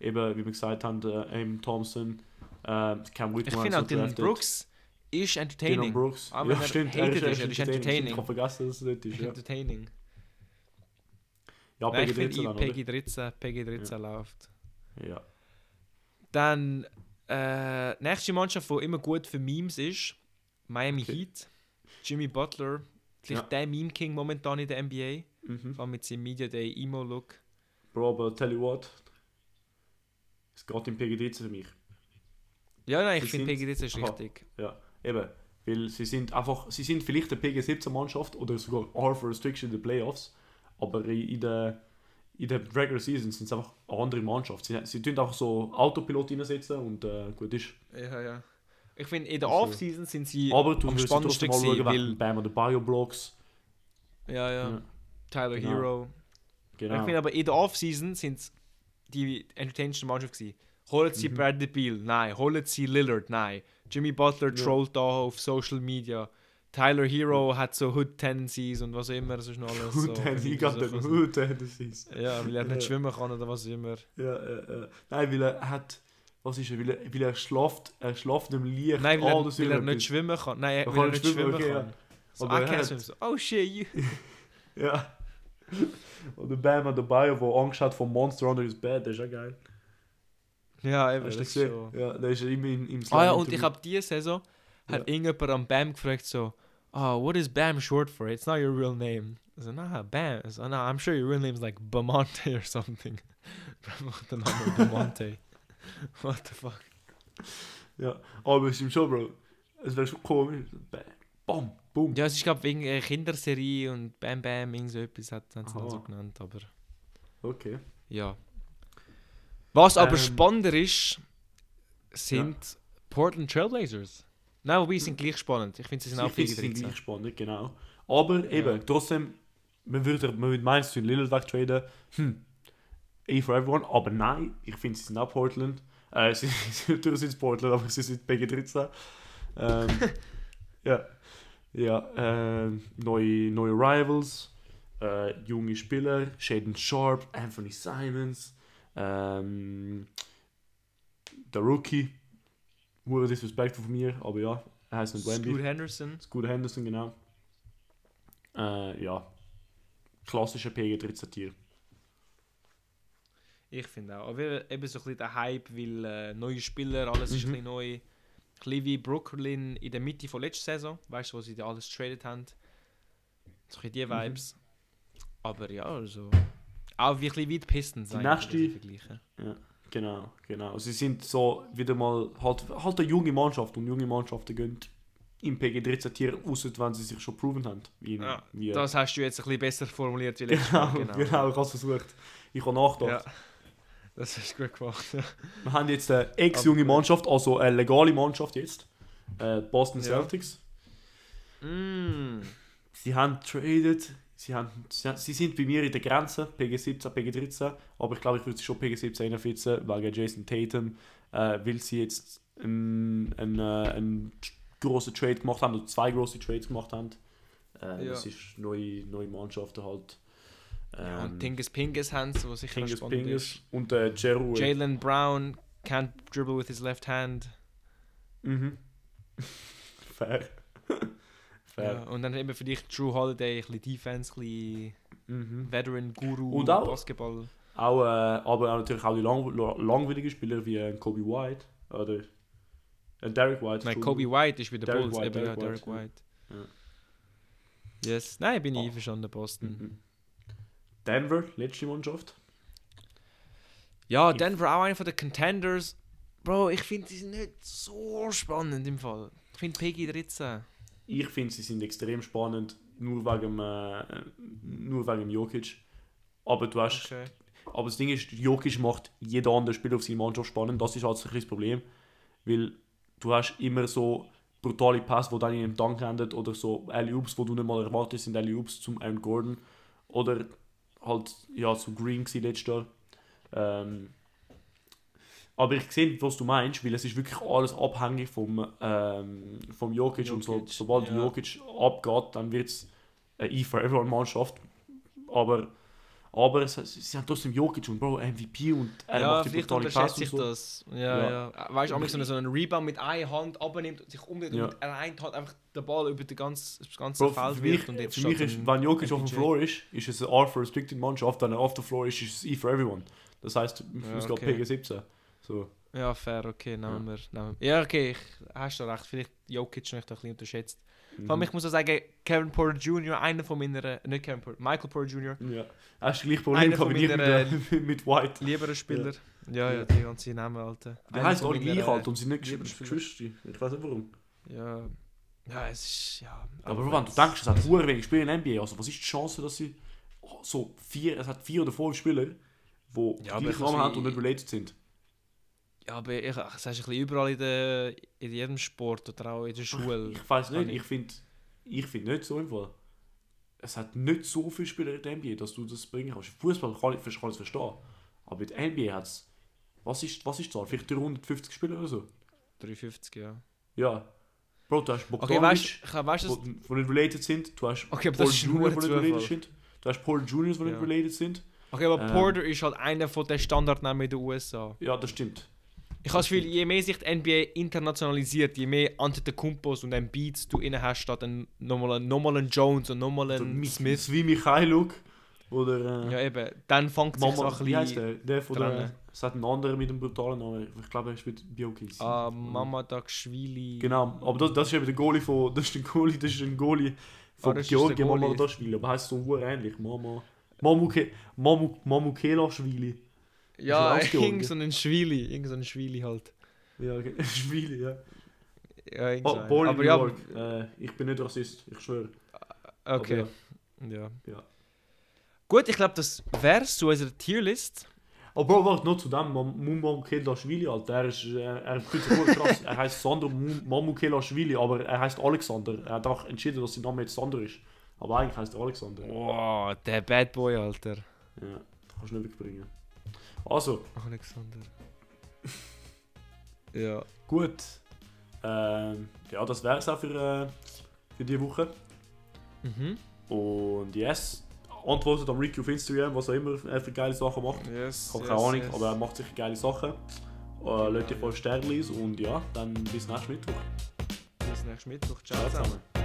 A: eben, wie wir gesagt haben, äh, eben Thompson, äh, Cam Whitmore.
B: Ich finde auch Dylan
A: drafted.
B: Brooks ist
A: Dylan
B: entertaining.
A: Brooks.
B: Aber
A: ja, stimmt. er
B: ist, er ist entertaining.
A: Ich habe vergessen, dass er dort ist. Ja,
B: Entertaining.
A: ja PG13
B: finde
A: dann, oder?
B: Peggy 13, Peggy 13 läuft.
A: Ja.
B: Dann äh, nächste Mannschaft, die immer gut für Memes ist, Miami
A: Okay.
B: Heat. Jimmy Butler, vielleicht
A: Ja.
B: der Meme King momentan in der NBA.
A: Mhm.
B: Vor allem mit seinem Media Day Emo-Look.
A: Bro, aber tell you what. Es geht im PG13 für mich.
B: Ja, nein,
A: Sie
B: ich finde PG13 ist
A: Aha.
B: richtig.
A: Ja, eben. Weil sie sind einfach, sie sind vielleicht eine PG17-Mannschaft oder sogar are for restriction in den Playoffs, aber in der, in der Regular Season sind sie einfach eine andere Mannschaft. Sie, sie tun einfach so Autopilot reinsetzen und äh, gut ist.
B: Ja, ja. Ich finde, in der
A: Also-
B: Off-Season sind sie
A: Aber du
B: am
A: musst
B: spannendsten
A: trotzdem mal
B: gewesen,
A: schauen,
B: weil...
A: Bam oder Bio-Blocks.
B: Ja, ja.
A: Ja,
B: Tyler
A: Genau.
B: Hero.
A: genau.
B: Ich finde aber, in der Off-Season sind sie die entertainendste Mannschaft gewesen. Holen sie
A: Mhm.
B: Bradley Beal? Nein. Holen sie Lillard? Nein. Jimmy Butler
A: Ja.
B: trollt da auf Social Media. Tyler Hero hat so Hood-Tendencies und was immer, das ist noch alles so.
A: Hood Tendencies, them
B: so-
A: Hood Tendencies.
B: Ja, weil er nicht
A: Ja.
B: schwimmen kann oder was immer.
A: Ja, äh, äh. Nein, weil er hat, was ist er, weil er, weil er schlaft, er schlaft im Licht.
B: Nein, weil er, weil er nicht schwimmen kann. Nein,
A: Er
B: weil
A: kann
B: er
A: nicht schwimmen,
B: schwimmen
A: okay,
B: kann. So,
A: Aber er hat-.
B: So, oh shit, you.
A: Ja. Und der Bam hat dabei, der Angst hat vom Monster under his bed, das ist ja geil.
B: Ja, eben, das ist
A: gesehen?
B: schon.
A: Ja, der ist immer in, im
B: Ah ja, und ich
A: Interview.
B: habe diese Saison, hat
A: Ja.
B: irgendjemand am Bam gefragt so, oh, what is Bam short for? It's not your real name. I so, nah, Bam. I so, nah, I'm sure your real name is like Bamonte or something. Namen Bamonte. What the fuck?
A: Ja, aber es ist schon, Bro. Es wäre schon komisch. Bam, bam, boom.
B: Ja, es ist glaube wegen einer Kinderserie und Bam Bam, irgend so etwas hat sie dann so genannt, aber
A: Okay.
B: ja. Was aber
A: Ähm,
B: spannender ist, sind Portland Trailblazers. Nein, wobei, sie sind gleich spannend. Ich finde, sie sind auch
A: ich finde,
B: gegen
A: sie sind
B: 13.
A: gleich spannend, genau. Aber eben, trotzdem, man würde, man würde meinen, sie Lillard wegtraden. Hm, A for everyone. Aber nein, ich finde, sie sind auch Portland. Äh, sie, sie, natürlich sind es Portland, aber sie sind PG13. Ähm, ja, ja ähm, neue, neue Rivals, äh, junge Spieler, Shaden Sharp, Anthony Simons, ähm, der Rookie, hure disrespectful von mir, aber ja, er heißt nicht Wendy.
B: Scoot Henderson.
A: Scott Henderson, genau. Äh, ja, klassischer PG13-Tier.
B: Ich finde auch. Aber eben so ein bisschen der Hype, weil äh, neue Spieler, alles ist
A: Mhm.
B: ein bisschen neu. Bisschen wie Brooklyn in der Mitte von letzter Saison, weißt du, wo sie da alles getradet haben. So ein bisschen die
A: Mhm.
B: Vibes. Aber ja, also. Auch wie ein bisschen wie die Pistons.
A: Die nächste-
B: vergleichen.
A: Genau, genau. Sie sind so wieder mal halt, halt eine junge Mannschaft und junge Mannschaften gehen im PG13-Tier raus, wenn sie sich schon proven haben. Wie,
B: Ja,
A: wie,
B: Das hast du jetzt ein bisschen besser formuliert wie letztes Mal.
A: genau, genau, ich habe es versucht. Ich habe nachgedacht.
B: Ja. Das hast du gut gemacht.
A: Wir haben jetzt eine ex-junge Mannschaft, also eine legale Mannschaft jetzt. Äh, Boston
B: Ja.
A: Celtics.
B: mm.
A: Sie haben traded, sie, haben, sie, sind bei mir in der Grenze, PG17, PG13, aber ich glaube, ich würde sie schon PG17 reinfitzen, wegen Jason Tatum, äh, weil sie jetzt einen, einen, äh, einen grossen Trade gemacht haben, oder zwei grosse Trades gemacht haben. Äh,
B: Ja.
A: Das ist neue, neue Mannschaften halt.
B: Ja, und
A: Ähm,
B: Tingus Pingus haben sie, was sicher noch
A: Pingus
B: spannend
A: Pingus
B: ist.
A: und äh, Jeru.
B: Jalen Brown can't dribble with his left hand.
A: Mhm. Fair. Fair.
B: Ja, und dann eben für dich Drew Holiday, ein bisschen Defense, ein bisschen
A: Mhm.
B: Veteran, Guru,
A: Und auch-
B: Basketball.
A: Auch, äh, aber auch natürlich auch die lang, langweiligen Spieler wie äh, Kobe White oder äh, Derek White.
B: Nein. Kobe White ist wieder
A: Derek
B: Bulls,
A: White,
B: eben ja,
A: Derek
B: Derek
A: White,
B: White. Yes, nein, bin ich
A: Oh.
B: einverstanden, Boston.
A: Mhm. Denver, letzte Mannschaft.
B: Ja, Denver auch einer von den Contenders. Bro, ich finde, die sind nicht so spannend im Fall. Ich finde Peggy 13.
A: Ich finde, sie sind extrem spannend, nur wegen, äh, nur wegen Jokic. Aber du hast,
B: Okay.
A: aber das Ding ist, Jokic macht jeder andere Spieler auf seine Mannschaft spannend. Das ist halt so ein Problem, weil du hast immer so brutale Pass, die dann in einem Dank endet oder so Alley-Oops, wo du nicht mal erwartest, sind Alley-Oops zum Aaron Gordon oder halt ja zu Green letztes Jahr. Ähm, aber ich sehe, was du meinst, weil es ist wirklich alles abhängig vom, ähm, vom Jokic, und so,
B: Jokic,
A: sobald
B: ja.
A: Jokic abgeht, dann wird es eine E for Everyone Mannschaft. Aber, aber es, sie sind trotzdem Jokic und Bro, MVP und er
B: ja,
A: macht die brutale
B: ich
A: und so.
B: das. Ja, ja. Weißt du, ja. so, so einen Rebound mit einer Hand abnimmt und sich umdreht
A: Ja.
B: und mit einer Hand einfach den Ball über den ganzen, das ganze
A: Bro,
B: Feld
A: für
B: wirft
A: mich,
B: und jetzt
A: für mich ist, wenn Jokic auf dem. Floor ist, ist es eine R for Restricted Mannschaft, wenn er auf dem Floor ist, ist es E for Everyone. Das heißt,
B: Ja,
A: es
B: okay.
A: geht PG17. So.
B: Ja, fair, okay, nehmen wir. Nehmen wir. Ja, okay, ich, hast du recht. Vielleicht Jokic noch ein bisschen unterschätzt. Vor allem, ich muss auch sagen, Kevin Porter Jr., einer von meiner, äh, nicht Kevin Porter, Michael Porter Jr.,
A: Ja. Hast du gleich Problem
B: Einer
A: gehabt ich
B: meiner,
A: mit, mit White?
B: lieberer Spieler. Ja, ja,
A: Ja.
B: die ganze Namen, Alter.
A: Die
B: von
A: alle gleich alt und sind nicht. Geschwister. Ich weiß nicht warum.
B: Ja, ja, es ist, ja.
A: Aber wenn du denkst, es hat hure wenig Spieler in der NBA, also was ist die Chance, dass sie so vier, es hat vier oder fünf Spieler, die
B: Ja, aber
A: gleich
B: ich
A: Namen haben und nicht related sind?
B: Ja, aber ich, das hast du überall in, der, in jedem Sport oder auch in der Schule.
A: Ich weiß
B: Kann
A: nicht,
B: ich-
A: ich finde ich find nicht so im Fall. Es hat nicht so viele Spieler in der NBA, dass du das bringen kannst. Fußball kann ich, kann ich verstehen. Aber in der NBA hat es. Was ist, was ist die Zahl? Vielleicht 350 Spieler oder so?
B: 350, ja.
A: Ja. Bro, du hast
B: Okay,
A: Bogdanovic,
B: weißt du, weißt du,
A: die die nicht related sind. Du hast
B: Okay,
A: Paul
B: das ist
A: Junior, die nicht related sind. Du hast Paul Juniors, die nicht
B: Ja.
A: related sind.
B: okay, aber
A: Ähm.
B: Porter ist halt einer von den Standardnamen in den USA.
A: Ja, das stimmt.
B: Ich habe das Gefühl, je mehr sich die NBA internationalisiert, je mehr Antetokounmpos und Embiids du innen hast, statt ein, nochmal, ein, nochmal ein Jones und nochmal ein
A: Mi-
B: Smith.
A: Wie Michailuk. Oder. Äh,
B: Ja, eben. Dann fängt
A: Mama,
B: ein
A: wie heißt der? Der von der. Es hat einen anderen mit einem brutalen Namen. Ich glaube, er spielt Biokis.
B: Ah, Mama Dakshvili.
A: Genau, aber das, das ist eben der Goalie von. Das ist der Goalie, das ist ein Goalie von
B: Ah, das ist der
A: Georgien, Mama
B: Goalie.
A: Dashvili. Aber heißt so ähnlich. Mama. Mamuke, Mamu, Mamukelashvili.
B: Ja, irgend so ein Schwili. Irgend so ein Schwili halt.
A: Ja, okay. Schwili, ja.
B: Ja,
A: Oh,
B: so
A: in
B: Aber
A: New
B: ja,
A: York. Äh, ich bin nicht Rassist, ich schwöre.
B: okay.
A: Aber
B: Ja.
A: Ja.
B: Gut, ich glaube, das wär's zu unserer Tierlist.
A: Oh Bro, warte, noch zu dem Mamukelashvili, Alter. Er ist, äh, er fühlt sich voll krass. er heißt Sandro Mamukelashvili, aber er heißt Alexander. Er hat auch entschieden, dass sein Name jetzt Sandro ist. Aber eigentlich heißt er Alexander.
B: Wow, der Bad Boy, Alter.
A: Ja, kannst du nicht wegbringen. Also,
B: Alexander. ja.
A: gut. Ähm, ja, das wäre es auch für, äh, für diese Woche.
B: Mhm.
A: Und yes, antwortet am Ricky auf Instagram, was er immer äh, für geile Sachen macht.
B: Yes.
A: Ich habe
B: yes,
A: keine Ahnung,
B: yes.
A: aber er macht sicher geile Sachen. Äh, Leute, ich voll Sternlis und ja, dann bis nächsten Mittwoch.
B: Bis nächsten Mittwoch. Ciao
A: Ciao
B: zusammen.
A: zusammen.